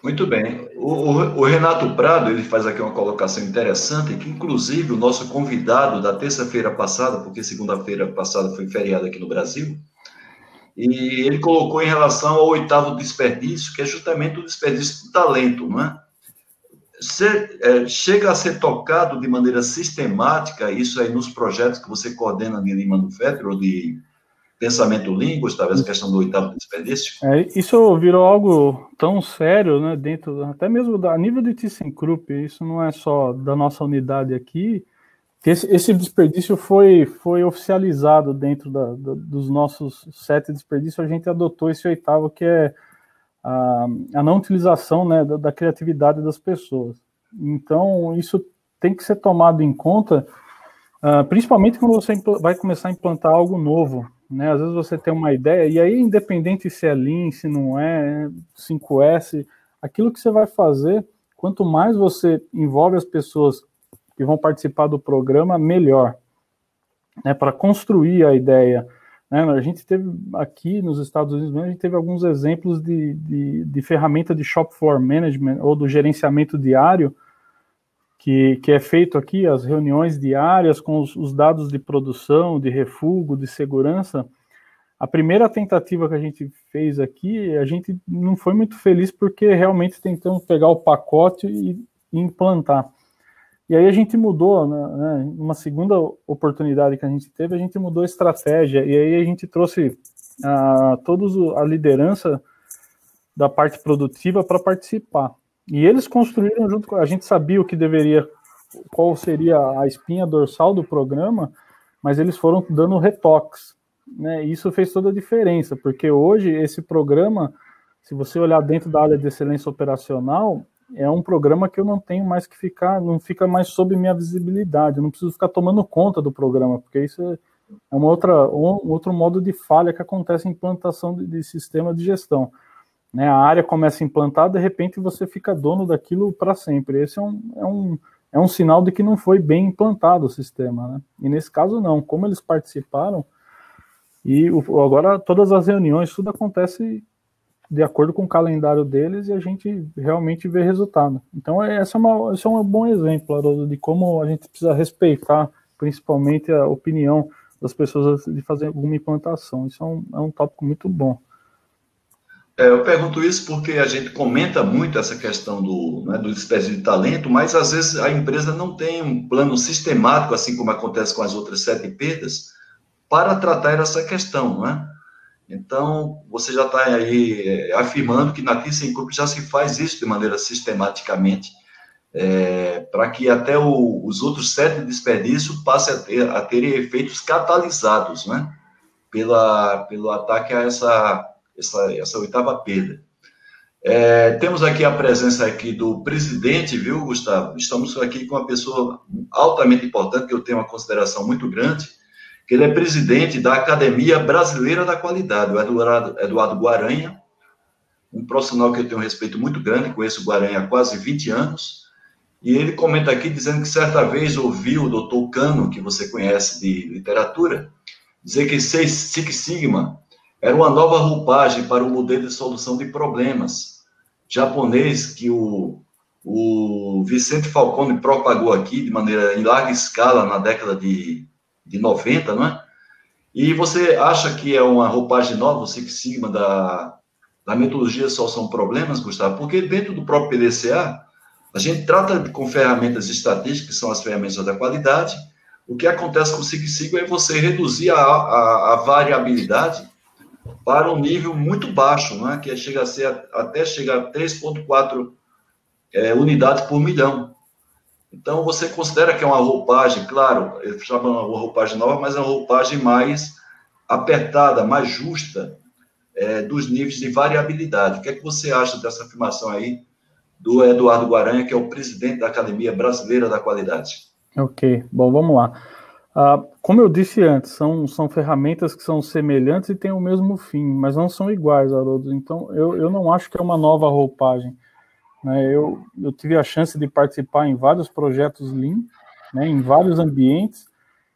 Muito bem. O, o, o, Renato Prado, ele faz aqui uma colocação interessante, que inclusive o nosso convidado da terça-feira passada, porque segunda-feira passada foi feriado aqui no Brasil, e ele colocou em relação ao oitavo desperdício, que é justamente o desperdício do talento, não é? Ser, é, chega a ser tocado de maneira sistemática, isso aí nos projetos que você coordena de Lima Manufacture ou de pensamento língua, talvez a questão do oitavo desperdício? É, isso virou algo tão sério, né, dentro, até mesmo da, a nível de ThyssenKrupp, isso não é só da nossa unidade aqui, esse, esse desperdício foi, foi oficializado dentro da, da, dos nossos sete desperdícios, a gente adotou esse oitavo, que é a, a não utilização né, da, da, criatividade das pessoas. Então, isso tem que ser tomado em conta, uh, principalmente quando você vai começar a implantar algo novo. Né? Às vezes você tem uma ideia, e aí, independente se é Lean, se não é, 5S, aquilo que você vai fazer, quanto mais você envolve as pessoas que vão participar do programa, melhor. Né, para construir a ideia, né? A gente teve aqui nos Estados Unidos, a gente teve alguns exemplos de, de, de ferramenta de shop floor management ou do gerenciamento diário, que, que é feito aqui, as reuniões diárias com os, os dados de produção, de refúgio, de segurança. A primeira tentativa que a gente fez aqui, a gente não foi muito feliz porque realmente tentamos pegar o pacote e, implantar. E aí a gente mudou, né, né, uma segunda oportunidade que a gente teve, a gente mudou a estratégia, e aí a gente trouxe a, todos a liderança da parte produtiva para participar. E eles construíram junto com a gente sabia o que deveria, qual seria a espinha dorsal do programa, mas eles foram dando retoques. Né? E isso fez toda a diferença, porque hoje esse programa, se você olhar dentro da área de excelência operacional, é um programa que eu não tenho mais que ficar, não fica mais sob minha visibilidade, eu não preciso ficar tomando conta do programa, porque isso é uma outra, um outro modo de falha que acontece em implantação de, de sistema de gestão. Né, a área começa a implantar, de repente você fica dono daquilo para sempre. Esse é um, é, um, é um sinal de que não foi bem implantado o sistema. Né? E nesse caso, não. Como eles participaram, e o, agora todas as reuniões, tudo acontece de acordo com o calendário deles e a gente realmente vê resultado. Então, é, essa é uma, esse é um bom exemplo, Haroldo, de como a gente precisa respeitar principalmente a opinião das pessoas de fazer alguma implantação. Isso é um, é um tópico muito bom. É, eu pergunto isso porque a gente comenta muito essa questão do, né, do desperdício de talento, mas às vezes a empresa não tem um plano sistemático, assim como acontece com as outras sete perdas, para tratar essa questão, não é? Então, você já está aí é, afirmando que na ThyssenKrupp já se faz isso de maneira sistematicamente, é, para que até o, os outros sete desperdícios passem a ter, a ter efeitos catalisados, né? Pela, pelo ataque a essa, essa, essa oitava perda. É, temos aqui a presença aqui do presidente, viu, Gustavo? Estamos aqui com uma pessoa altamente importante, que eu tenho uma consideração muito grande, que ele é presidente da Academia Brasileira da Qualidade, o Eduardo, Eduardo Guaranha. um profissional que eu tenho um respeito muito grande, conheço o Guaranha há quase 20 anos, e ele comenta aqui dizendo que certa vez ouviu o doutor Cano, que você conhece de literatura, dizer que Six Sigma era uma nova roupagem para o modelo de solução de problemas japonês que o, o Vicente Falcone propagou aqui de maneira em larga escala na década de, de 90, não é? E você acha que é uma roupagem nova, o Six Sigma, da, da metodologia solução de problemas, Gustavo? Porque dentro do próprio PDCA, a gente trata com ferramentas estatísticas, que são as ferramentas da qualidade. O que acontece com o Six Sigma é você reduzir a, a, a variabilidade para um nível muito baixo, né, que chega a ser até chegar a 3,4 é, unidades por milhão. Então, você considera que é uma roupagem, claro, chama uma roupagem nova, mas é uma roupagem mais apertada, mais justa é, dos níveis de variabilidade. O que é que você acha dessa afirmação aí do Eduardo Guaranha, que é o presidente da Academia Brasileira da Qualidade? Ok, bom, vamos lá. Uh, como eu disse antes, são, são ferramentas que são semelhantes e têm o mesmo fim, mas não são iguais, Haroldo. Então, eu, eu não acho que é uma nova roupagem. Né? Eu, eu tive a chance de participar em vários projetos Lean, né, em vários ambientes,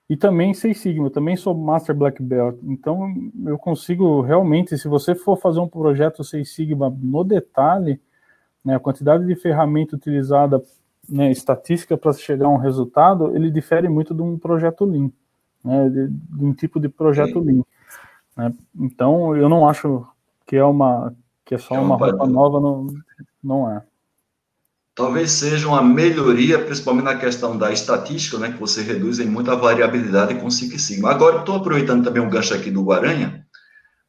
e também Seis Sigma, também sou Master Black Belt. Então, eu consigo realmente, se você for fazer um projeto Seis Sigma no detalhe, né, a quantidade de ferramenta utilizada, né, estatística para chegar a um resultado, ele difere muito de um projeto Lean, né, de, de um tipo de projeto Sim. Lean. Né? Então, eu não acho que é uma que é só é uma roupa nova, não, não é talvez seja uma melhoria, principalmente na questão da estatística, né, que você reduz em muita variabilidade com Six Sigma. Agora, estou aproveitando também um gancho aqui do Guaranha,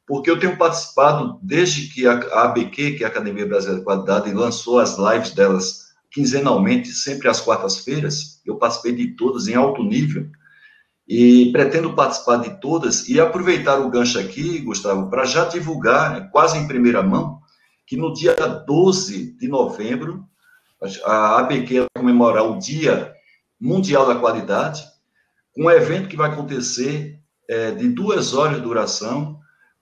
porque eu tenho participado desde que a ABQ, que é a Academia Brasileira de Qualidade, lançou as lives delas quinzenalmente, sempre às quartas-feiras. Eu participei de todas em alto nível e pretendo participar de todas e aproveitar o gancho aqui, Gustavo, para já divulgar, quase em primeira mão, que no dia 12 de novembro a ABQ vai comemorar o Dia Mundial da Qualidade, um evento que vai acontecer é, de duas horas de duração,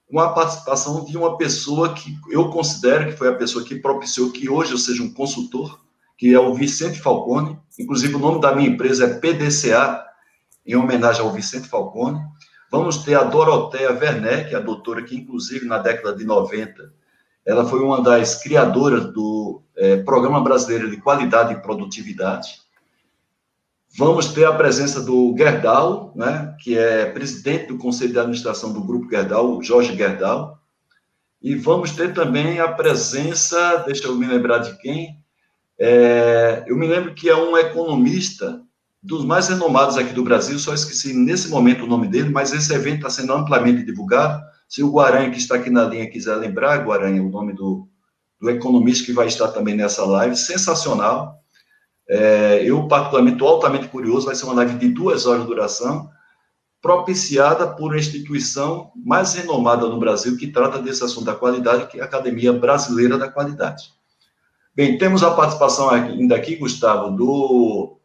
com a participação de uma pessoa que eu considero que foi a pessoa que propiciou que hoje eu seja um consultor, que é o Vicente Falcone. Inclusive, o nome da minha empresa é PDCA, em homenagem ao Vicente Falcone. Vamos ter a Doroteia Werneck, a doutora que, inclusive, na década de 90, ela foi uma das criadoras do é, Programa Brasileiro de Qualidade e Produtividade. Vamos ter a presença do Gerdau, né, que é presidente do Conselho de Administração do Grupo Gerdau, Jorge Gerdau. E vamos ter também a presença, deixa eu me lembrar de quem, é, eu me lembro que é um economista dos mais renomados aqui do Brasil, só esqueci nesse momento o nome dele, mas esse evento está sendo amplamente divulgado. Se o Guaranha, que está aqui na linha, quiser lembrar, Guaranha, o nome do, do economista que vai estar também nessa live, sensacional. É, eu, particularmente, estou altamente curioso, vai ser uma live de duas horas de duração, propiciada por uma instituição mais renomada no Brasil que trata desse assunto da qualidade, que é a Academia Brasileira da Qualidade. Bem, temos a participação ainda aqui, Gustavo, do,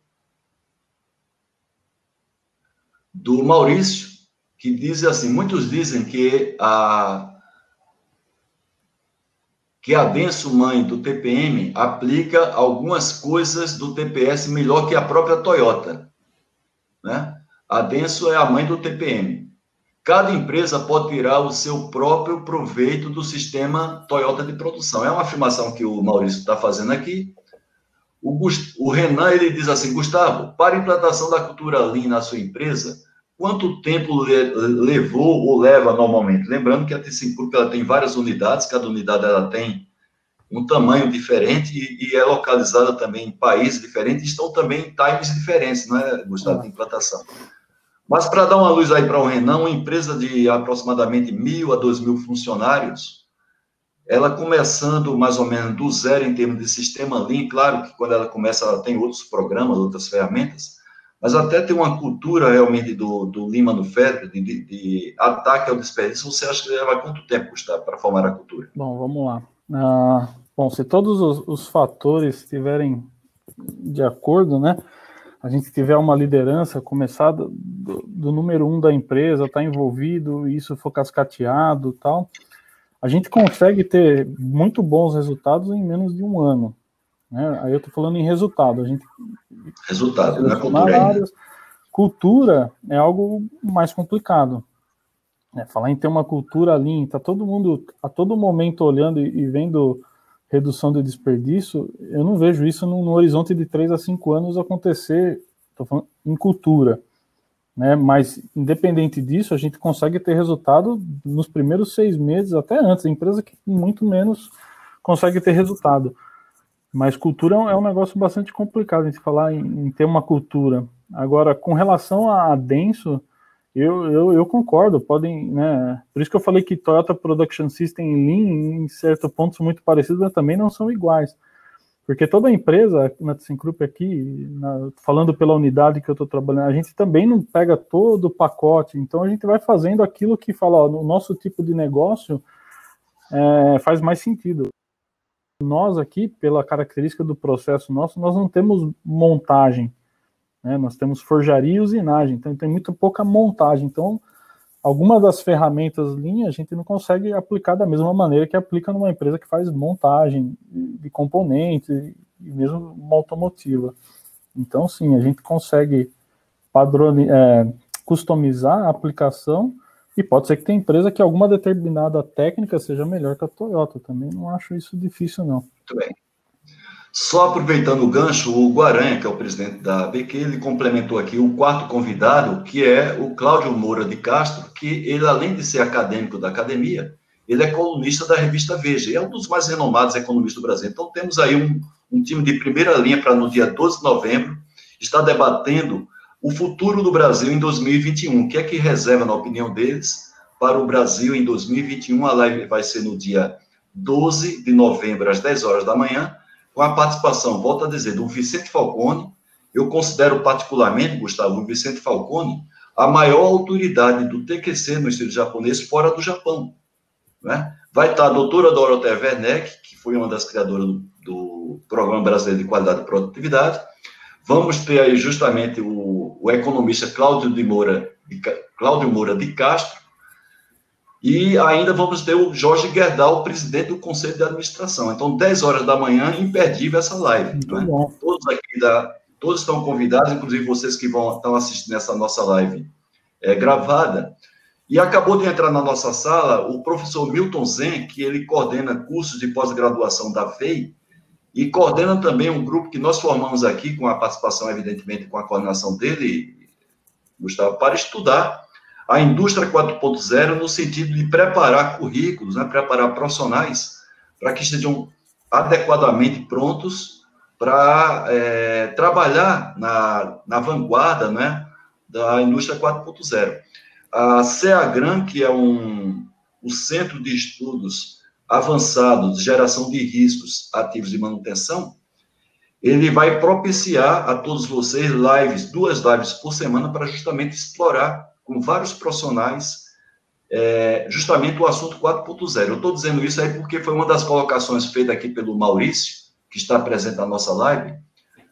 do Maurício, que diz assim, muitos dizem que a que a Denso Mãe do TPM aplica algumas coisas do TPS melhor que a própria Toyota, né? A Denso é a mãe do TPM. Cada empresa pode tirar o seu próprio proveito do sistema Toyota de produção. É uma afirmação que o Maurício está fazendo aqui. O, Gust... o Renan ele diz assim, Gustavo, para a implantação da cultura Lean na sua empresa, Quanto tempo levou ou leva normalmente? Lembrando que a T5 Group ela tem várias unidades, cada unidade ela tem um tamanho diferente e, é localizada também em países diferentes, estão também em times diferentes, não é, Gustavo, de implantação. Mas para dar uma luz aí para o Renan, uma empresa de aproximadamente mil a dois mil funcionários, ela começando mais ou menos do zero em termos de sistema Lean, claro que quando ela começa, ela tem outros programas, outras ferramentas, mas até ter uma cultura realmente do, do no Fed, de, de, de, ataque ao desperdício, você acha que leva quanto tempo, para formar a cultura? Bom, vamos lá. Uh, bom, se todos os, os, fatores estiverem de acordo, né, a gente tiver uma liderança, começar do, do, número um da empresa, estar tá envolvido, isso for cascateado tal, a gente consegue ter muito bons resultados em menos de um ano. Né? Aí eu estou falando em resultado. A gente resultado, não é cultura áreas. Cultura é algo mais complicado. É, falar em ter uma cultura ali, está todo mundo a todo momento olhando e, e, vendo redução de desperdício, eu não vejo isso no, no horizonte de 3 a 5 anos acontecer falando, em cultura. Né? Mas, independente disso, a gente consegue ter resultado nos primeiros seis meses, até antes. A empresa que muito menos consegue ter resultado. Mas cultura é um negócio bastante complicado a gente falar em, em ter uma cultura. Agora, com relação a denso, eu, eu, eu, concordo, podem, né? Por isso que eu falei que Toyota Production System e Lean, em certos pontos, são muito parecidos, mas também não são iguais. Porque toda empresa, na ThyssenKrupp aqui, na, falando pela unidade que eu estou trabalhando, a gente também não pega todo o pacote, então a gente vai fazendo aquilo que fala, ó, no nosso tipo de negócio é, faz mais sentido. Nós aqui, pela característica do processo nosso, nós não temos montagem, né? nós temos forjaria e usinagem, então tem muito pouca montagem. Então, algumas das ferramentas linha a gente não consegue aplicar da mesma maneira que aplica numa empresa que faz montagem de componentes e mesmo uma automotiva. Então, sim, a gente consegue padronizar, é, customizar a aplicação e pode ser que tenha empresa que alguma determinada técnica seja melhor que a Toyota. Também não acho isso difícil, não. Muito bem. Só aproveitando o gancho, o Guaranha, que é o presidente da BQ, ele complementou aqui o quarto convidado, que é o Cláudio Moura de Castro, que ele, além de ser acadêmico da academia, ele é colunista da revista Veja, e é um dos mais renomados economistas do Brasil. Então, temos aí um, um time de primeira linha para no dia 12 de novembro estar debatendo o futuro do Brasil em 2021. O que é que reserva, na opinião deles, para o Brasil em 2021? A live vai ser no dia 12 de novembro, às 10 horas da manhã, com a participação, volto a dizer, do Vicente Falcone. Eu considero particularmente, Gustavo, o Vicente Falcone a maior autoridade do TQC no estilo japonês fora do Japão. Né? Vai estar a doutora Dorothea Werneck, que foi uma das criadoras do, do Programa Brasileiro de Qualidade e Produtividade. Vamos ter aí justamente o, o economista Cláudio de Moura, de, Cláudio Moura de Castro, e ainda vamos ter o Jorge Gerdau, presidente do Conselho de Administração. Então, 10 horas da manhã, imperdível essa live. Né? Todos aqui da, todos estão convidados, inclusive vocês que vão estão assistindo essa nossa live é, gravada. E acabou de entrar na nossa sala o professor Milton Zen, que ele coordena cursos de pós-graduação da FEI e coordena também um grupo que nós formamos aqui, com a participação, evidentemente, com a coordenação dele, Gustavo, para estudar a indústria 4.0 no sentido de preparar currículos, né, preparar profissionais para que estejam adequadamente prontos para é, trabalhar na, na vanguarda né, da indústria 4.0. A CEAGRAM, que é um, um centro de estudos avançados de geração de riscos ativos de manutenção, ele vai propiciar a todos vocês lives, duas lives por semana, para justamente explorar com vários profissionais, é, justamente o assunto 4.0. Eu estou dizendo isso aí porque foi uma das colocações feitas aqui pelo Maurício, que está presente na nossa live,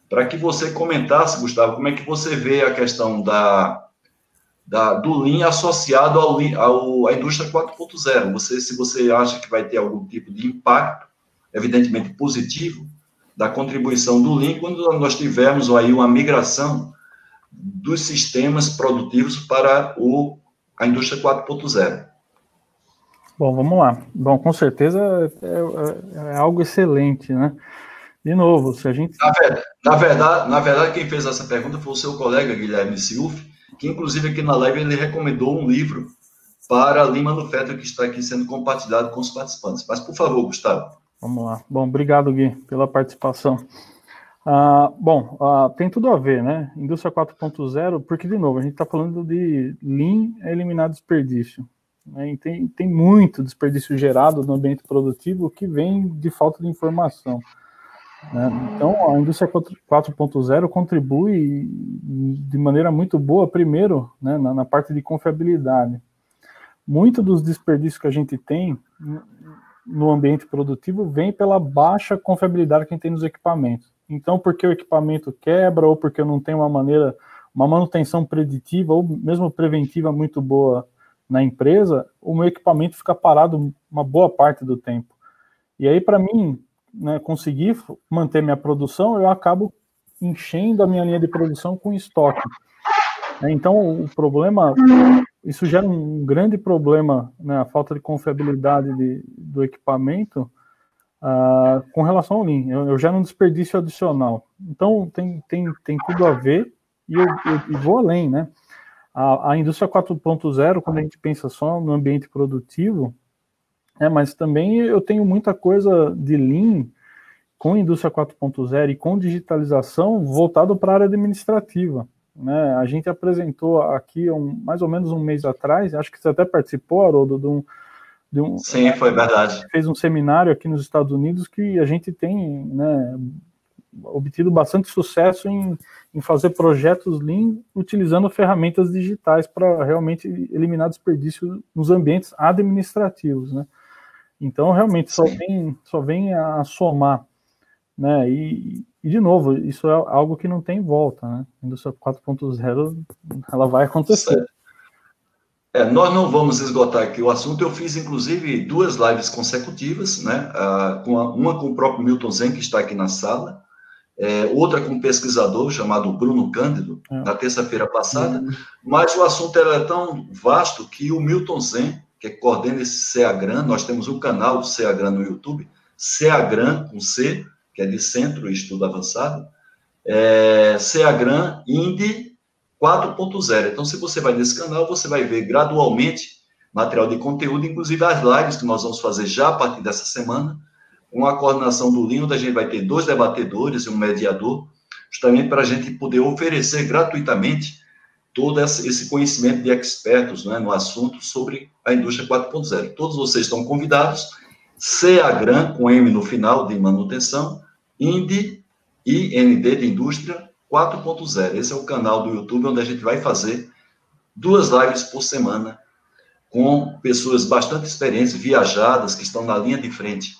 para que você comentasse, Gustavo, como é que você vê a questão da, da do Lean associado ao, ao, à indústria 4.0. Você, se você acha que vai ter algum tipo de impacto, evidentemente positivo, da contribuição do Lean, quando nós tivermos aí uma migração dos sistemas produtivos para o, a indústria 4.0. Bom, vamos lá. Bom, com certeza é, é, é, algo excelente, né? De novo, se a gente. Na verdade, na verdade, na verdade, quem fez essa pergunta foi o seu colega Guilherme Silf, que inclusive aqui na live ele recomendou um livro para Lima no Feto que está aqui sendo compartilhado com os participantes. Mas, por favor, Gustavo. Vamos lá. Bom, obrigado, Gui, pela participação. Ah, bom, ah, tem tudo a ver, né? Indústria 4.0, porque, de novo, a gente está falando de Lean eliminar desperdício. Né? tem, tem muito desperdício gerado no ambiente produtivo que vem de falta de informação. Né? Então, a indústria 4.0 contribui de maneira muito boa, primeiro, né, na, na parte de confiabilidade. Muito dos desperdícios que a gente tem no ambiente produtivo vem pela baixa confiabilidade que a gente tem nos equipamentos. Então, porque o equipamento quebra, ou porque não tenho uma maneira, uma manutenção preditiva, ou mesmo preventiva muito boa na empresa, o meu equipamento fica parado uma boa parte do tempo. E aí, para mim, né, conseguir manter minha produção, eu acabo enchendo a minha linha de produção com estoque. Então, o problema, isso gera um grande problema, né, a falta de confiabilidade de, do equipamento uh, com relação ao Lean. Eu, eu gero um desperdício adicional. Então, tem, tem, tem tudo a ver e eu, eu, eu vou além, né? A, a indústria 4.0, quando a gente pensa só no ambiente produtivo, é, mas também eu tenho muita coisa de Lean com indústria 4.0 e com digitalização voltado para a área administrativa. Né? A gente apresentou aqui um, mais ou menos um mês atrás, acho que você até participou, Haroldo, de um, de um, Sim, foi verdade. Fez um seminário aqui nos Estados Unidos que a gente tem né, obtido bastante sucesso em, em fazer projetos Lean utilizando ferramentas digitais para realmente eliminar desperdício nos ambientes administrativos. Né? Então, realmente, só vem, só vem a somar. Né? E, e, de novo, isso é algo que não tem volta. Né? A indústria 4.0 ela vai acontecer. É, nós não vamos esgotar aqui o assunto. Eu fiz, inclusive, duas lives consecutivas, né? Ah, com a, uma com o próprio Milton Zen, que está aqui na sala, é, outra com um pesquisador chamado Bruno Cândido, é. na terça-feira passada. Uhum. Mas o assunto era tão vasto que o Milton Zen, que coordena esse CEAGRAN, nós temos um canal do CEAGRAN no YouTube, CEAGRAN com C, que é de Centro Estudo Avançado, é, CEAGRAN Indy 4.0. Então, se você vai nesse canal, você vai ver gradualmente material de conteúdo, inclusive as lives que nós vamos fazer já a partir dessa semana, com a coordenação do Lino, a gente vai ter dois debatedores e um mediador, justamente para a gente poder oferecer gratuitamente todo esse conhecimento de expertos né, no assunto sobre a indústria 4.0. Todos vocês estão convidados, CEAGRAN, com M no final, de manutenção, INDE, IND de indústria 4.0. Esse é o canal do YouTube onde a gente vai fazer duas lives por semana com pessoas bastante experientes, viajadas, que estão na linha de frente.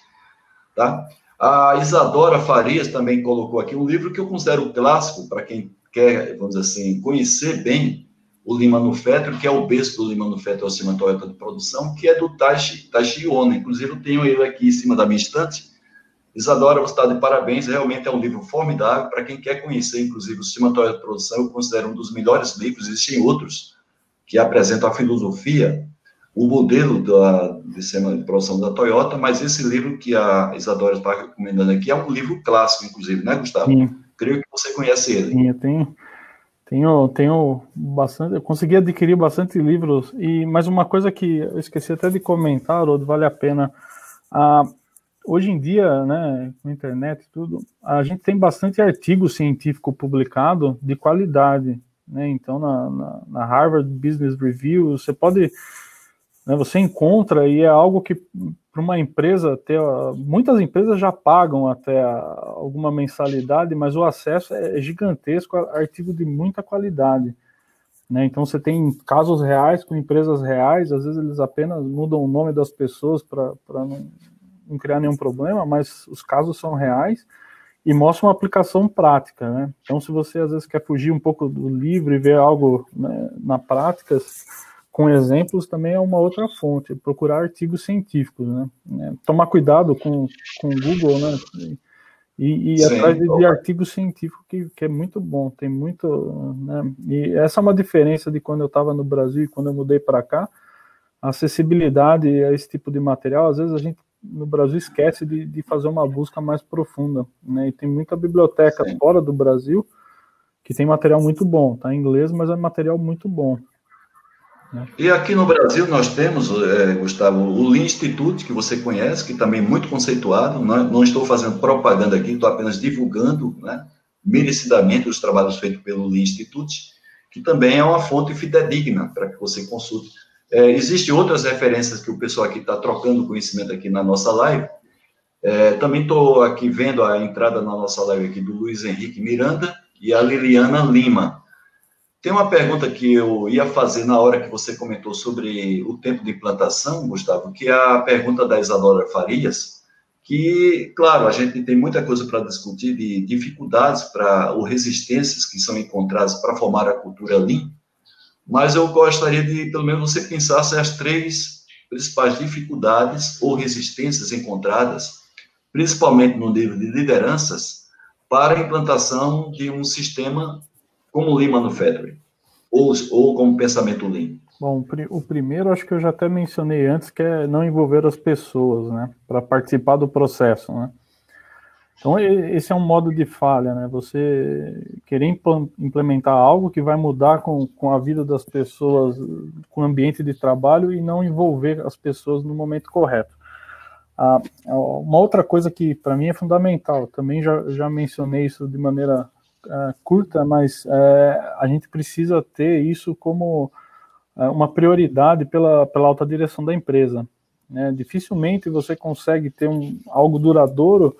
Tá? A Isadora Farias também colocou aqui um livro que eu considero clássico para quem quer, vamos dizer assim, conhecer bem o Lean Manufacturing, que é o berço do Lean Manufacturing, o sistema Toyota de produção, que é do Taishi, Taishi Ono. Inclusive, eu tenho ele aqui em cima da minha estante. Isadora, você está de parabéns. Realmente é um livro formidável para quem quer conhecer, inclusive, o sistema Toyota de produção. Eu considero um dos melhores livros. Existem outros que apresentam a filosofia, o modelo da, de sistema de produção da Toyota, mas esse livro que a Isadora está recomendando aqui é um livro clássico, inclusive, né, Gustavo? Sim. Creio que você conhece ele. Sim, eu tenho, tenho, tenho bastante, eu consegui adquirir bastante livros, e mais uma coisa que eu esqueci até de comentar, ou vale a pena, ah, hoje em dia, né, com a internet e tudo, a gente tem bastante artigo científico publicado de qualidade, né, então na, na, na Harvard Business Review, você pode né, você encontra e é algo que para uma empresa ter, muitas empresas já pagam até alguma mensalidade, mas o acesso é gigantesco, artigo de muita qualidade. Né? Então você tem casos reais com empresas reais, às vezes eles apenas mudam o nome das pessoas para não, não criar nenhum problema, mas os casos são reais e mostram uma aplicação prática, né? Então, se você às vezes quer fugir um pouco do livro e ver algo né, na prática, com exemplos também é uma outra fonte, procurar artigos científicos, né? É, tomar cuidado com, com o Google, né? E, e atrás de, de artigos científicos que, que é muito bom, tem muito, né? E essa é uma diferença de quando eu estava no Brasil e quando eu mudei para cá, a acessibilidade a esse tipo de material, às vezes a gente no Brasil esquece de, de fazer uma busca mais profunda, né? E tem muita biblioteca Sim. fora do Brasil que tem material muito bom, tá em inglês, mas é material muito bom. E aqui no Brasil nós temos, é, Gustavo, o Lean Institute, que você conhece, que também é muito conceituado. Não, não estou fazendo propaganda aqui, estou apenas divulgando né, merecidamente os trabalhos feitos pelo Lean Institute, que também é uma fonte fidedigna para que você consulte. É, Existem outras referências que o pessoal aqui está trocando conhecimento aqui na nossa live. É, também estou aqui vendo a entrada na nossa live aqui do Luiz Henrique Miranda e a Liliana Lima. Tem uma pergunta que eu ia fazer na hora que você comentou sobre o tempo de implantação, Gustavo, que é a pergunta da Isadora Farias, que, claro, a gente tem muita coisa para discutir de dificuldades para ou resistências que são encontradas para formar a cultura Lean, mas eu gostaria de, pelo menos, você pensasse as três principais dificuldades ou resistências encontradas, principalmente no nível de lideranças, para a implantação de um sistema como Lean Manufacturing, ou, ou como pensamento Lean. Bom, o primeiro acho que eu já até mencionei antes, que é não envolver as pessoas, né, para participar do processo, né. Então, esse é um modo de falha, né? Você querer implementar algo que vai mudar com, com a vida das pessoas, com o ambiente de trabalho e não envolver as pessoas no momento correto. Ah, uma outra coisa que para mim é fundamental, também já, já mencionei isso de maneira uh, curta, mas uh, a gente precisa ter isso como uma prioridade pela, pela alta direção da empresa. Né? Dificilmente você consegue ter um, algo duradouro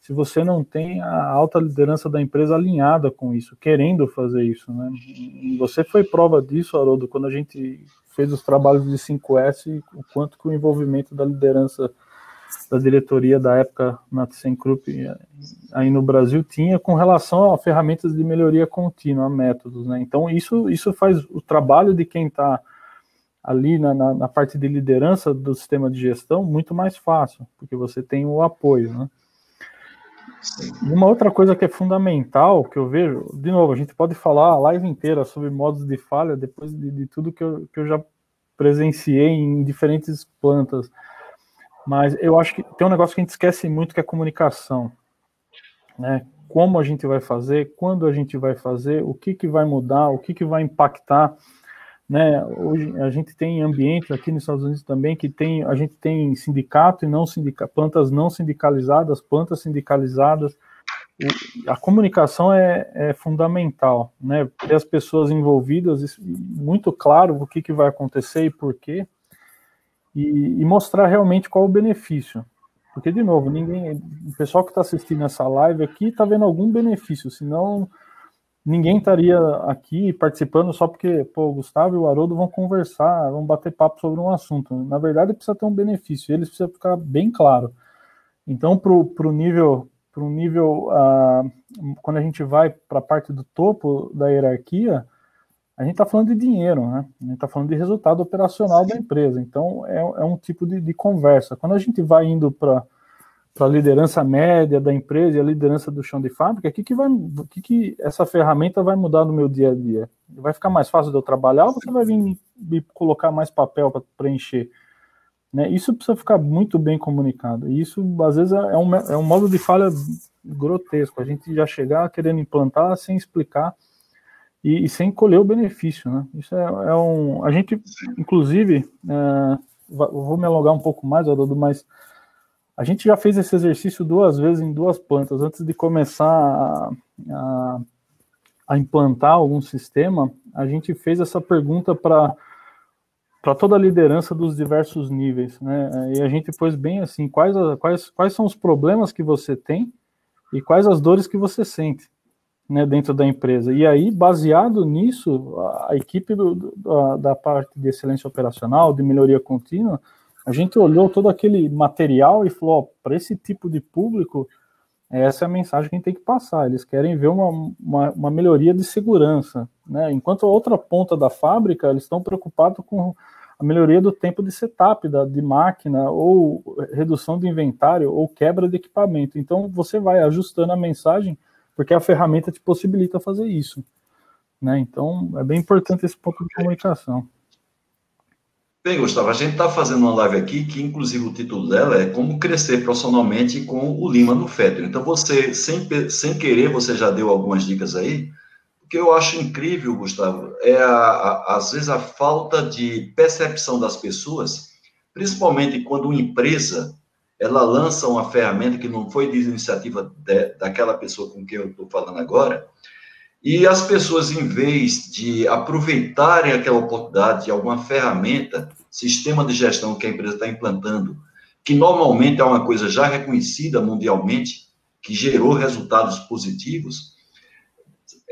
se você não tem a alta liderança da empresa alinhada com isso, querendo fazer isso. Né? Você foi prova disso, Haroldo, quando a gente fez os trabalhos de 5S, o quanto que o envolvimento da liderança da diretoria da época na ThyssenKrupp aí no Brasil tinha com relação a ferramentas de melhoria contínua, métodos, né? Então isso isso faz o trabalho de quem está ali na, na, na, parte de liderança do sistema de gestão muito mais fácil, porque você tem o apoio, né? Uma outra coisa que é fundamental, que eu vejo, de novo, a gente pode falar a live inteira sobre modos de falha, depois de, de tudo que eu, que eu já presenciei em diferentes plantas, mas eu acho que tem um negócio que a gente esquece muito que é a comunicação, né? Como a gente vai fazer, quando a gente vai fazer, o que que vai mudar, o que que vai impactar, né? Hoje a gente tem ambientes aqui nos Estados Unidos também que tem, a gente tem sindicato e não sindicato, plantas não sindicalizadas, plantas sindicalizadas. A comunicação é, é fundamental, né? Ter as pessoas envolvidas, muito claro o que, que vai acontecer e por quê e, e mostrar realmente qual o benefício. Porque, de novo, ninguém, o pessoal que está assistindo essa live aqui está vendo algum benefício, senão ninguém estaria aqui participando só porque pô, o Gustavo e o Haroldo vão conversar, vão bater papo sobre um assunto. Na verdade, precisa ter um benefício, eles precisam ficar bem claro. Então, para o nível, pro nível uh, quando a gente vai para a parte do topo da hierarquia, a gente está falando de dinheiro, né? A gente está falando de resultado operacional da empresa. Então, é, é um tipo de, de, conversa. Quando a gente vai indo para a liderança média da empresa e a liderança do chão de fábrica, o que, que, vai, que, que essa ferramenta vai mudar no meu dia a dia? Vai ficar mais fácil de eu trabalhar ou você vai vir me colocar mais papel para preencher? Né? Isso precisa ficar muito bem comunicado. E isso, às vezes, é um, é um modo de falha grotesco. A gente já chegar querendo implantar sem explicar e, e, sem colher o benefício, né? Isso é, é um. A gente, inclusive, é, vou me alongar um pouco mais, Haroldo, mas a gente já fez esse exercício duas vezes em duas plantas. Antes de começar a, a, a implantar algum sistema, a gente fez essa pergunta para para toda a liderança dos diversos níveis, né? E a gente pôs bem assim, quais, quais, quais são os problemas que você tem e quais as dores que você sente né, dentro da empresa. E aí, baseado nisso, a equipe do, do, da parte de excelência operacional, de melhoria contínua, a gente olhou todo aquele material e falou: para esse tipo de público, essa é a mensagem que a gente tem que passar. Eles querem ver uma, uma, uma melhoria de segurança. Né? Enquanto a outra ponta da fábrica, eles estão preocupados com a melhoria do tempo de setup da, de máquina, ou redução de inventário, ou quebra de equipamento. Então, você vai ajustando a mensagem porque a ferramenta te possibilita fazer isso. Né? Então, é bem importante esse ponto de comunicação. Bem, Gustavo, a gente está fazendo uma live aqui que, inclusive, o título dela é Como Crescer Profissionalmente com o Lima no Feto. Então, você, sem, sem querer, você já deu algumas dicas aí. O que eu acho incrível, Gustavo, é, a, a, às vezes, a falta de percepção das pessoas, principalmente quando uma empresa ela lança uma ferramenta que não foi de iniciativa de, daquela pessoa com quem eu estou falando agora, e as pessoas, em vez de aproveitarem aquela oportunidade de alguma ferramenta, sistema de gestão que a empresa está implantando, que normalmente é uma coisa já reconhecida mundialmente, que gerou resultados positivos,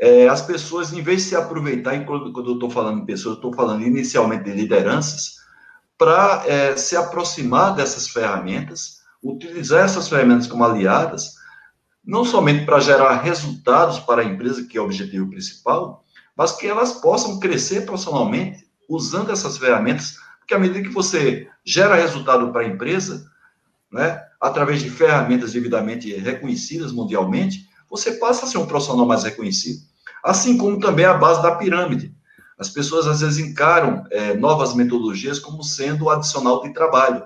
é, as pessoas, em vez de se aproveitar, quando eu estou falando de pessoas, estou falando inicialmente de lideranças, para é, se aproximar dessas ferramentas utilizar essas ferramentas como aliadas, não somente para gerar resultados para a empresa, que é o objetivo principal, mas que elas possam crescer profissionalmente usando essas ferramentas, porque à medida que você gera resultado para a empresa, né, através de ferramentas devidamente reconhecidas mundialmente, você passa a ser um profissional mais reconhecido. Assim como também a base da pirâmide. As pessoas às vezes encaram é, novas metodologias como sendo adicional de trabalho.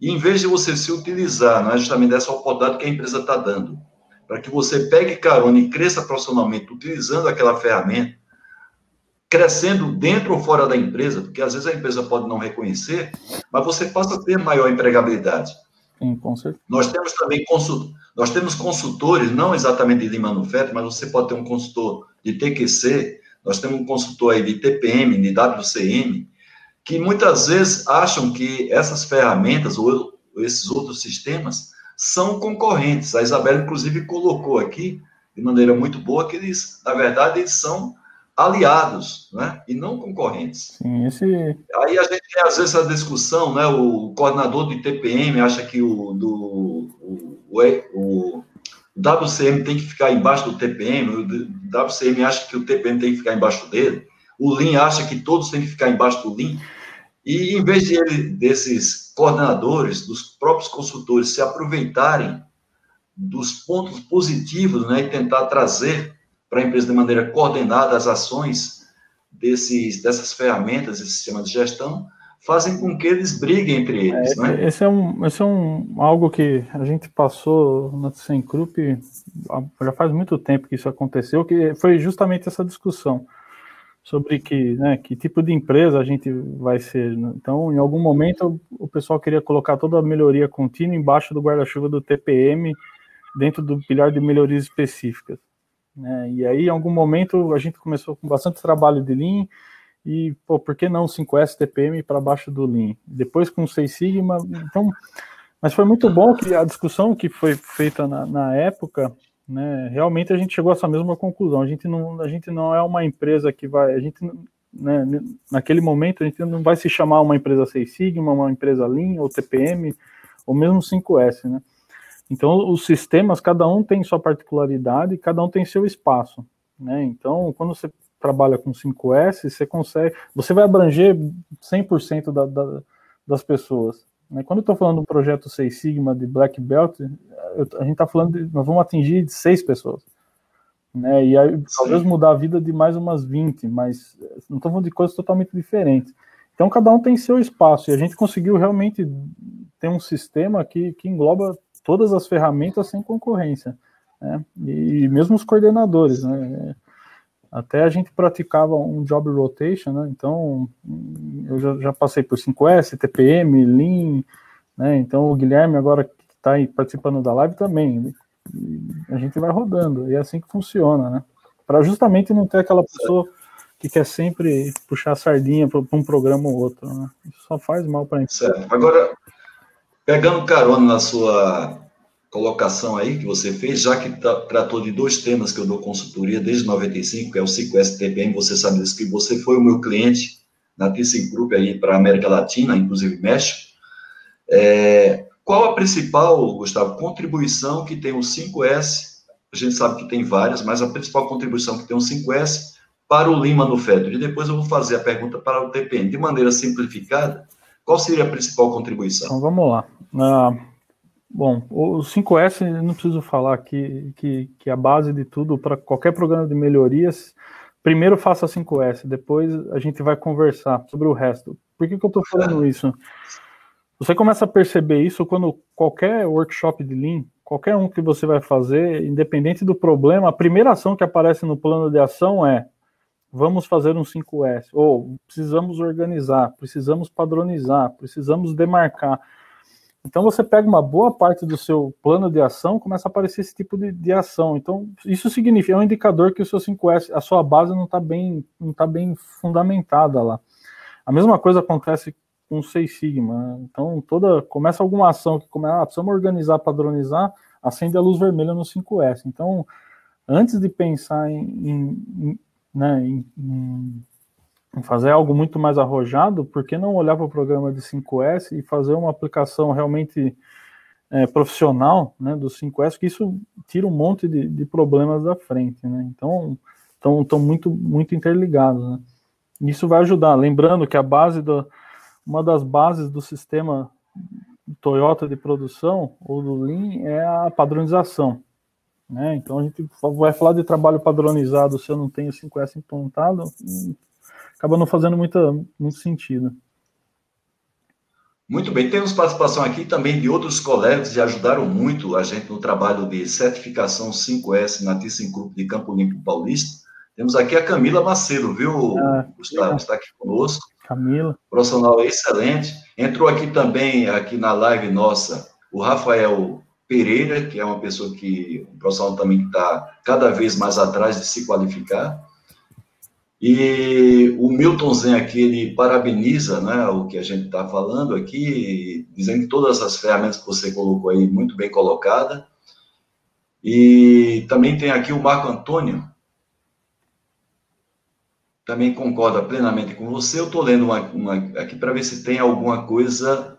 E em vez de você se utilizar não é justamente dessa oportunidade que a empresa está dando, para que você pegue carona e cresça profissionalmente utilizando aquela ferramenta, crescendo dentro ou fora da empresa, porque às vezes a empresa pode não reconhecer, mas você passa a ter maior empregabilidade. Sim, com certeza. Nós temos também consult... nós temos consultores, não exatamente de manufacturing, mas você pode ter um consultor de TQC, nós temos um consultor aí de TPM, de WCM, que muitas vezes acham que essas ferramentas ou esses outros sistemas são concorrentes. A Isabela, inclusive, colocou aqui, de maneira muito boa, que eles, na verdade, eles são aliados, né? E não concorrentes. Sim, esse... Aí a gente tem, às vezes, essa discussão, né? O coordenador do TPM acha que o, do, o, o, o WCM tem que ficar embaixo do TPM, o WCM acha que o TPM tem que ficar embaixo dele, o Lean acha que todos têm que ficar embaixo do Lean. E em vez de ele, desses coordenadores, dos próprios consultores se aproveitarem dos pontos positivos né, e tentar trazer para a empresa de maneira coordenada as ações desses, dessas ferramentas, esse sistema de gestão, fazem com que eles briguem entre eles. É, né? Esse é, um, esse é um, algo que a gente passou na Sencrup já faz muito tempo que isso aconteceu, que foi justamente essa discussão sobre que, né, que tipo de empresa a gente vai ser. Né? Então, em algum momento, o pessoal queria colocar toda a melhoria contínua embaixo do guarda-chuva do TPM, dentro do pilar de melhorias específicas. Né? E aí, em algum momento, a gente começou com bastante trabalho de Lean, e, pô, por que não 5S TPM para baixo do Lean? Depois com 6 Sigma, então... Mas foi muito bom que a discussão que foi feita na, na época, né, realmente a gente chegou a essa mesma conclusão. A gente não, a gente não é uma empresa que vai, a gente, né, naquele momento a gente não vai se chamar uma empresa 6 Sigma, uma empresa Lean ou TPM, ou mesmo 5S, né? Então, os sistemas, cada um tem sua particularidade, cada um tem seu espaço, né? Então, quando você trabalha com 5S, você consegue, você vai abranger 100% da, da, das pessoas. Né? Quando eu estou falando do projeto 6 Sigma de Black Belt, a gente está falando de, nós vamos atingir seis pessoas. Né? E aí, talvez mudar a vida de mais umas 20, mas não estou falando de coisas totalmente diferentes. Então, cada um tem seu espaço, e a gente conseguiu realmente ter um sistema que, que engloba todas as ferramentas sem concorrência. Né? E mesmo os coordenadores, né? Até a gente praticava um job rotation, né? Então, eu já, já passei por 5S, TPM, Lean, né? Então, o Guilherme, agora que está participando da live também, a gente vai rodando, e é assim que funciona, né? Para justamente não ter aquela pessoa que quer sempre puxar a sardinha para um programa ou outro, né? Isso só faz mal para a gente. Certo. Agora, pegando carona na sua colocação aí que você fez, já que tratou de dois temas que eu dou consultoria desde 95, que é o 5S TPM, você sabe disso, que você foi o meu cliente na TC Group aí para América Latina, inclusive México. É, qual a principal, Gustavo, contribuição que tem o 5S? A gente sabe que tem várias, mas a principal contribuição que tem o 5S para o Lima no FED. E depois eu vou fazer a pergunta para o TPM. De maneira simplificada, qual seria a principal contribuição? Então, vamos lá. Uh, Bom, o 5S, não preciso falar que, que, que a base de tudo para qualquer programa de melhorias, primeiro faça 5S, depois a gente vai conversar sobre o resto. Por que, que eu estou falando isso? Você começa a perceber isso quando qualquer workshop de Lean, qualquer um que você vai fazer, independente do problema, a primeira ação que aparece no plano de ação é vamos fazer um 5S, ou precisamos organizar, precisamos padronizar, precisamos demarcar. Então você pega uma boa parte do seu plano de ação, começa a aparecer esse tipo de, de ação. Então isso significa é um indicador que o seu 5S, a sua base não está bem, não tá bem fundamentada lá. A mesma coisa acontece com o 6 Sigma. Né? Então toda começa alguma ação que começa, ah, precisamos organizar, padronizar, acende a luz vermelha no 5S. Então antes de pensar em, em, em, né, em fazer algo muito mais arrojado, por que não olhar para o programa de 5S e fazer uma aplicação realmente é, profissional né, do 5S, que isso tira um monte de, de problemas da frente. Né? Então, estão tão muito, muito interligados. Né? Isso vai ajudar. Lembrando que a base do, uma das bases do sistema Toyota de produção ou do Lean é a padronização. Né? Então a gente vai falar de trabalho padronizado se eu não tenho 5S implantado, acaba não fazendo muita, muito sentido. Muito bem, temos participação aqui também de outros colegas que ajudaram muito a gente no trabalho de certificação 5S na ThyssenKrupp de Campo Limpo Paulista. Temos aqui a Camila Macedo, viu, ah, Gustavo? É. Está aqui conosco. Camila. Profissional excelente. Entrou aqui também, aqui na live nossa, o Rafael Pereira, que é uma pessoa que, um profissional também que está cada vez mais atrás de se qualificar. E o Milton Zen aqui, ele parabeniza né, o que a gente está falando aqui, dizendo que todas as ferramentas que você colocou aí, muito bem colocada. E também tem aqui o Marco Antônio, também concorda plenamente com você. Eu estou lendo uma, uma aqui para ver se tem alguma coisa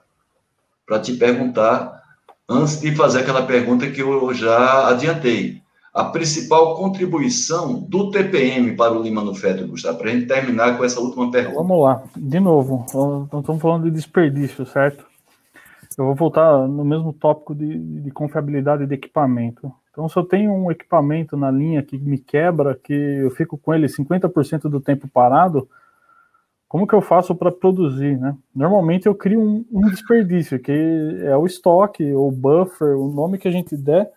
para te perguntar, antes de fazer aquela pergunta que eu já adiantei a principal contribuição do TPM para o Lima no Feto, Gustavo, para a gente terminar com essa última pergunta. Vamos lá, de novo, estamos falando de desperdício, certo? Eu vou voltar no mesmo tópico de, de confiabilidade de equipamento. Então, se eu tenho um equipamento na linha que me quebra, que eu fico com ele 50% do tempo parado, como que eu faço para produzir, né? Normalmente eu crio um, um, desperdício, que é o estoque, ou buffer, o nome que a gente der,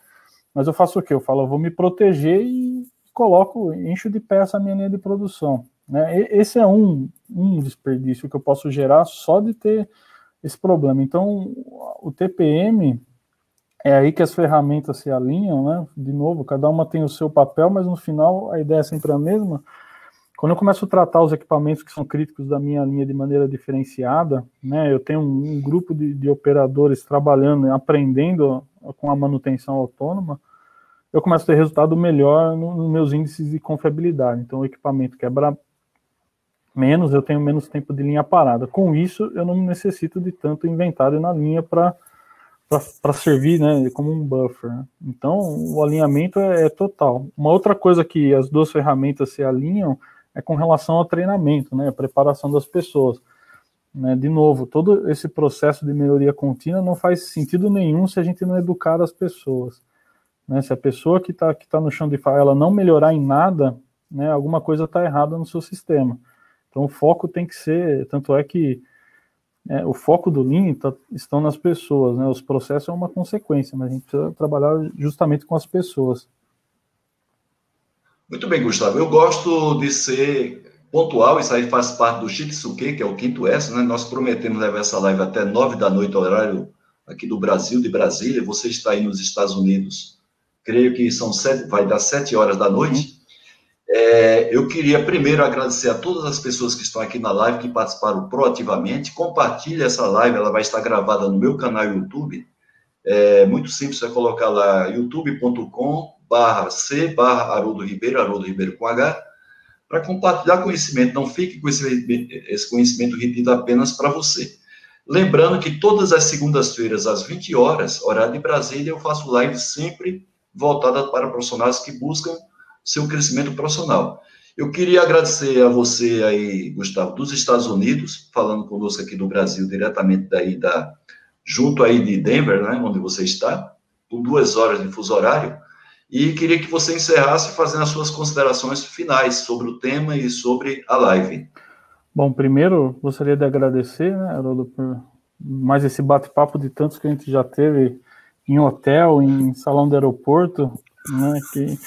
mas eu faço o quê? Eu falo, eu vou me proteger e coloco, encho de peça a minha linha de produção. Né? Esse é um, um desperdício que eu posso gerar só de ter esse problema. Então, o TPM é aí que as ferramentas se alinham, né? De novo, cada uma tem o seu papel, mas no final a ideia é sempre a mesma. Quando eu começo a tratar os equipamentos que são críticos da minha linha de maneira diferenciada, né? Eu tenho um, um grupo de, de operadores trabalhando, aprendendo com a manutenção autônoma, eu começo a ter resultado melhor nos no meus índices de confiabilidade. Então, o equipamento quebra menos, eu tenho menos tempo de linha parada. Com isso, eu não necessito de tanto inventário na linha para servir né, como um buffer. Então, o alinhamento é, é, total. Uma outra coisa que as duas ferramentas se alinham é com relação ao treinamento, né, a preparação das pessoas. Né? De novo, todo esse processo de melhoria contínua não faz sentido nenhum se a gente não educar as pessoas. Né? Se a pessoa que está que tá no chão de fala ela não melhorar em nada, né, alguma coisa está errada no seu sistema. Então o foco tem que ser, tanto é que é, o foco do Lean tá, estão nas pessoas, né? Os processos é uma consequência, mas a gente precisa trabalhar justamente com as pessoas. Muito bem, Gustavo. Eu gosto de ser pontual, isso aí faz parte do Shitsuke, que é o quinto S, né? Nós prometemos levar essa live até nove da noite, horário aqui do Brasil, de Brasília. Você está aí nos Estados Unidos, creio que são sete, vai dar sete horas da noite. É, eu queria primeiro agradecer a todas as pessoas que estão aqui na live, que participaram proativamente. Compartilhe essa live, ela vai estar gravada no meu canal YouTube. É muito simples, é colocar lá youtube.com barra C barra Haroldo Ribeiro, Haroldo Ribeiro com H, para compartilhar conhecimento. Não fique com esse, esse conhecimento retido apenas para você. Lembrando que todas as segundas-feiras, às 20 horas, horário de Brasília, eu faço live sempre voltada para profissionais que buscam seu crescimento profissional. Eu queria agradecer a você aí, Gustavo, dos Estados Unidos, falando conosco aqui do Brasil, diretamente daí da, junto aí de Denver, né, onde você está, com duas horas de fuso horário. E queria que você encerrasse fazendo as suas considerações finais sobre o tema e sobre a live. Bom, primeiro gostaria de agradecer, né, Haroldo, por mais esse bate-papo de tantos que a gente já teve em hotel, em salão de aeroporto, né, que,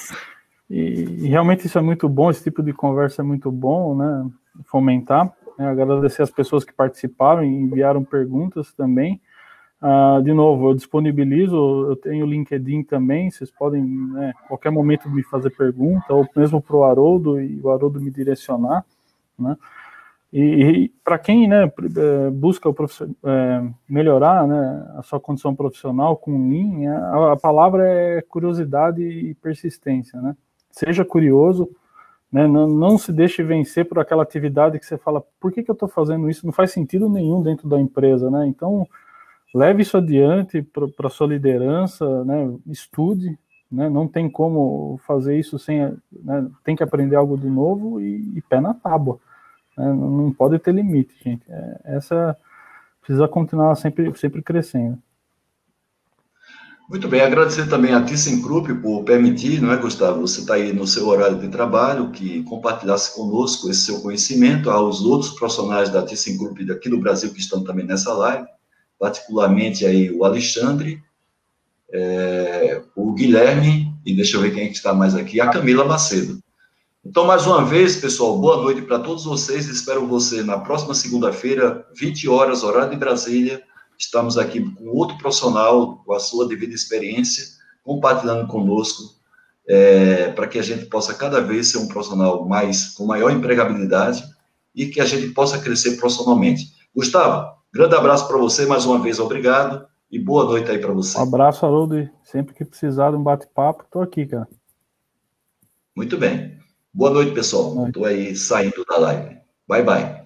e, e realmente isso é muito bom, esse tipo de conversa é muito bom, né, fomentar. Né, agradecer as pessoas que participaram e enviaram perguntas também. Uh, de novo, eu disponibilizo, eu tenho LinkedIn também, vocês podem, né, qualquer momento me fazer pergunta, ou mesmo para o Haroldo e o Haroldo me direcionar, né? E, e para quem, né, é, busca é, melhorar, né, a sua condição profissional com Lean, a, a palavra é curiosidade e persistência, né? Seja curioso, né, não, não, se deixe vencer por aquela atividade que você fala, por que, que eu estou fazendo isso? Não faz sentido nenhum dentro da empresa, né? Então, leve isso adiante para sua liderança, né? estude, né? Não tem como fazer isso sem, né? tem que aprender algo de novo e, e pé na tábua. Né? Não pode ter limite, gente. É, essa precisa continuar sempre, sempre crescendo. Muito bem, agradecer também a ThyssenKrupp por permitir, não é, Gustavo, você está aí no seu horário de trabalho, que compartilhasse conosco esse seu conhecimento, aos outros profissionais da ThyssenKrupp daqui do Brasil que estão também nessa live, particularmente aí o Alexandre, é, o Guilherme, e deixa eu ver quem é está mais aqui, a Camila Macedo. Então, mais uma vez, pessoal, boa noite para todos vocês. Espero você na próxima segunda-feira, 20 horas, horário de Brasília. Estamos aqui com outro profissional, com a sua devida experiência, compartilhando conosco, é, para que a gente possa cada vez ser um profissional mais com maior empregabilidade e que a gente possa crescer profissionalmente. Gustavo, grande abraço para você, mais uma vez, obrigado e boa noite aí para você. Um abraço, Haroldo. Sempre que precisar de um bate-papo, estou aqui, cara. Muito bem. Boa noite, pessoal. Estou aí saindo da live. Bye, bye.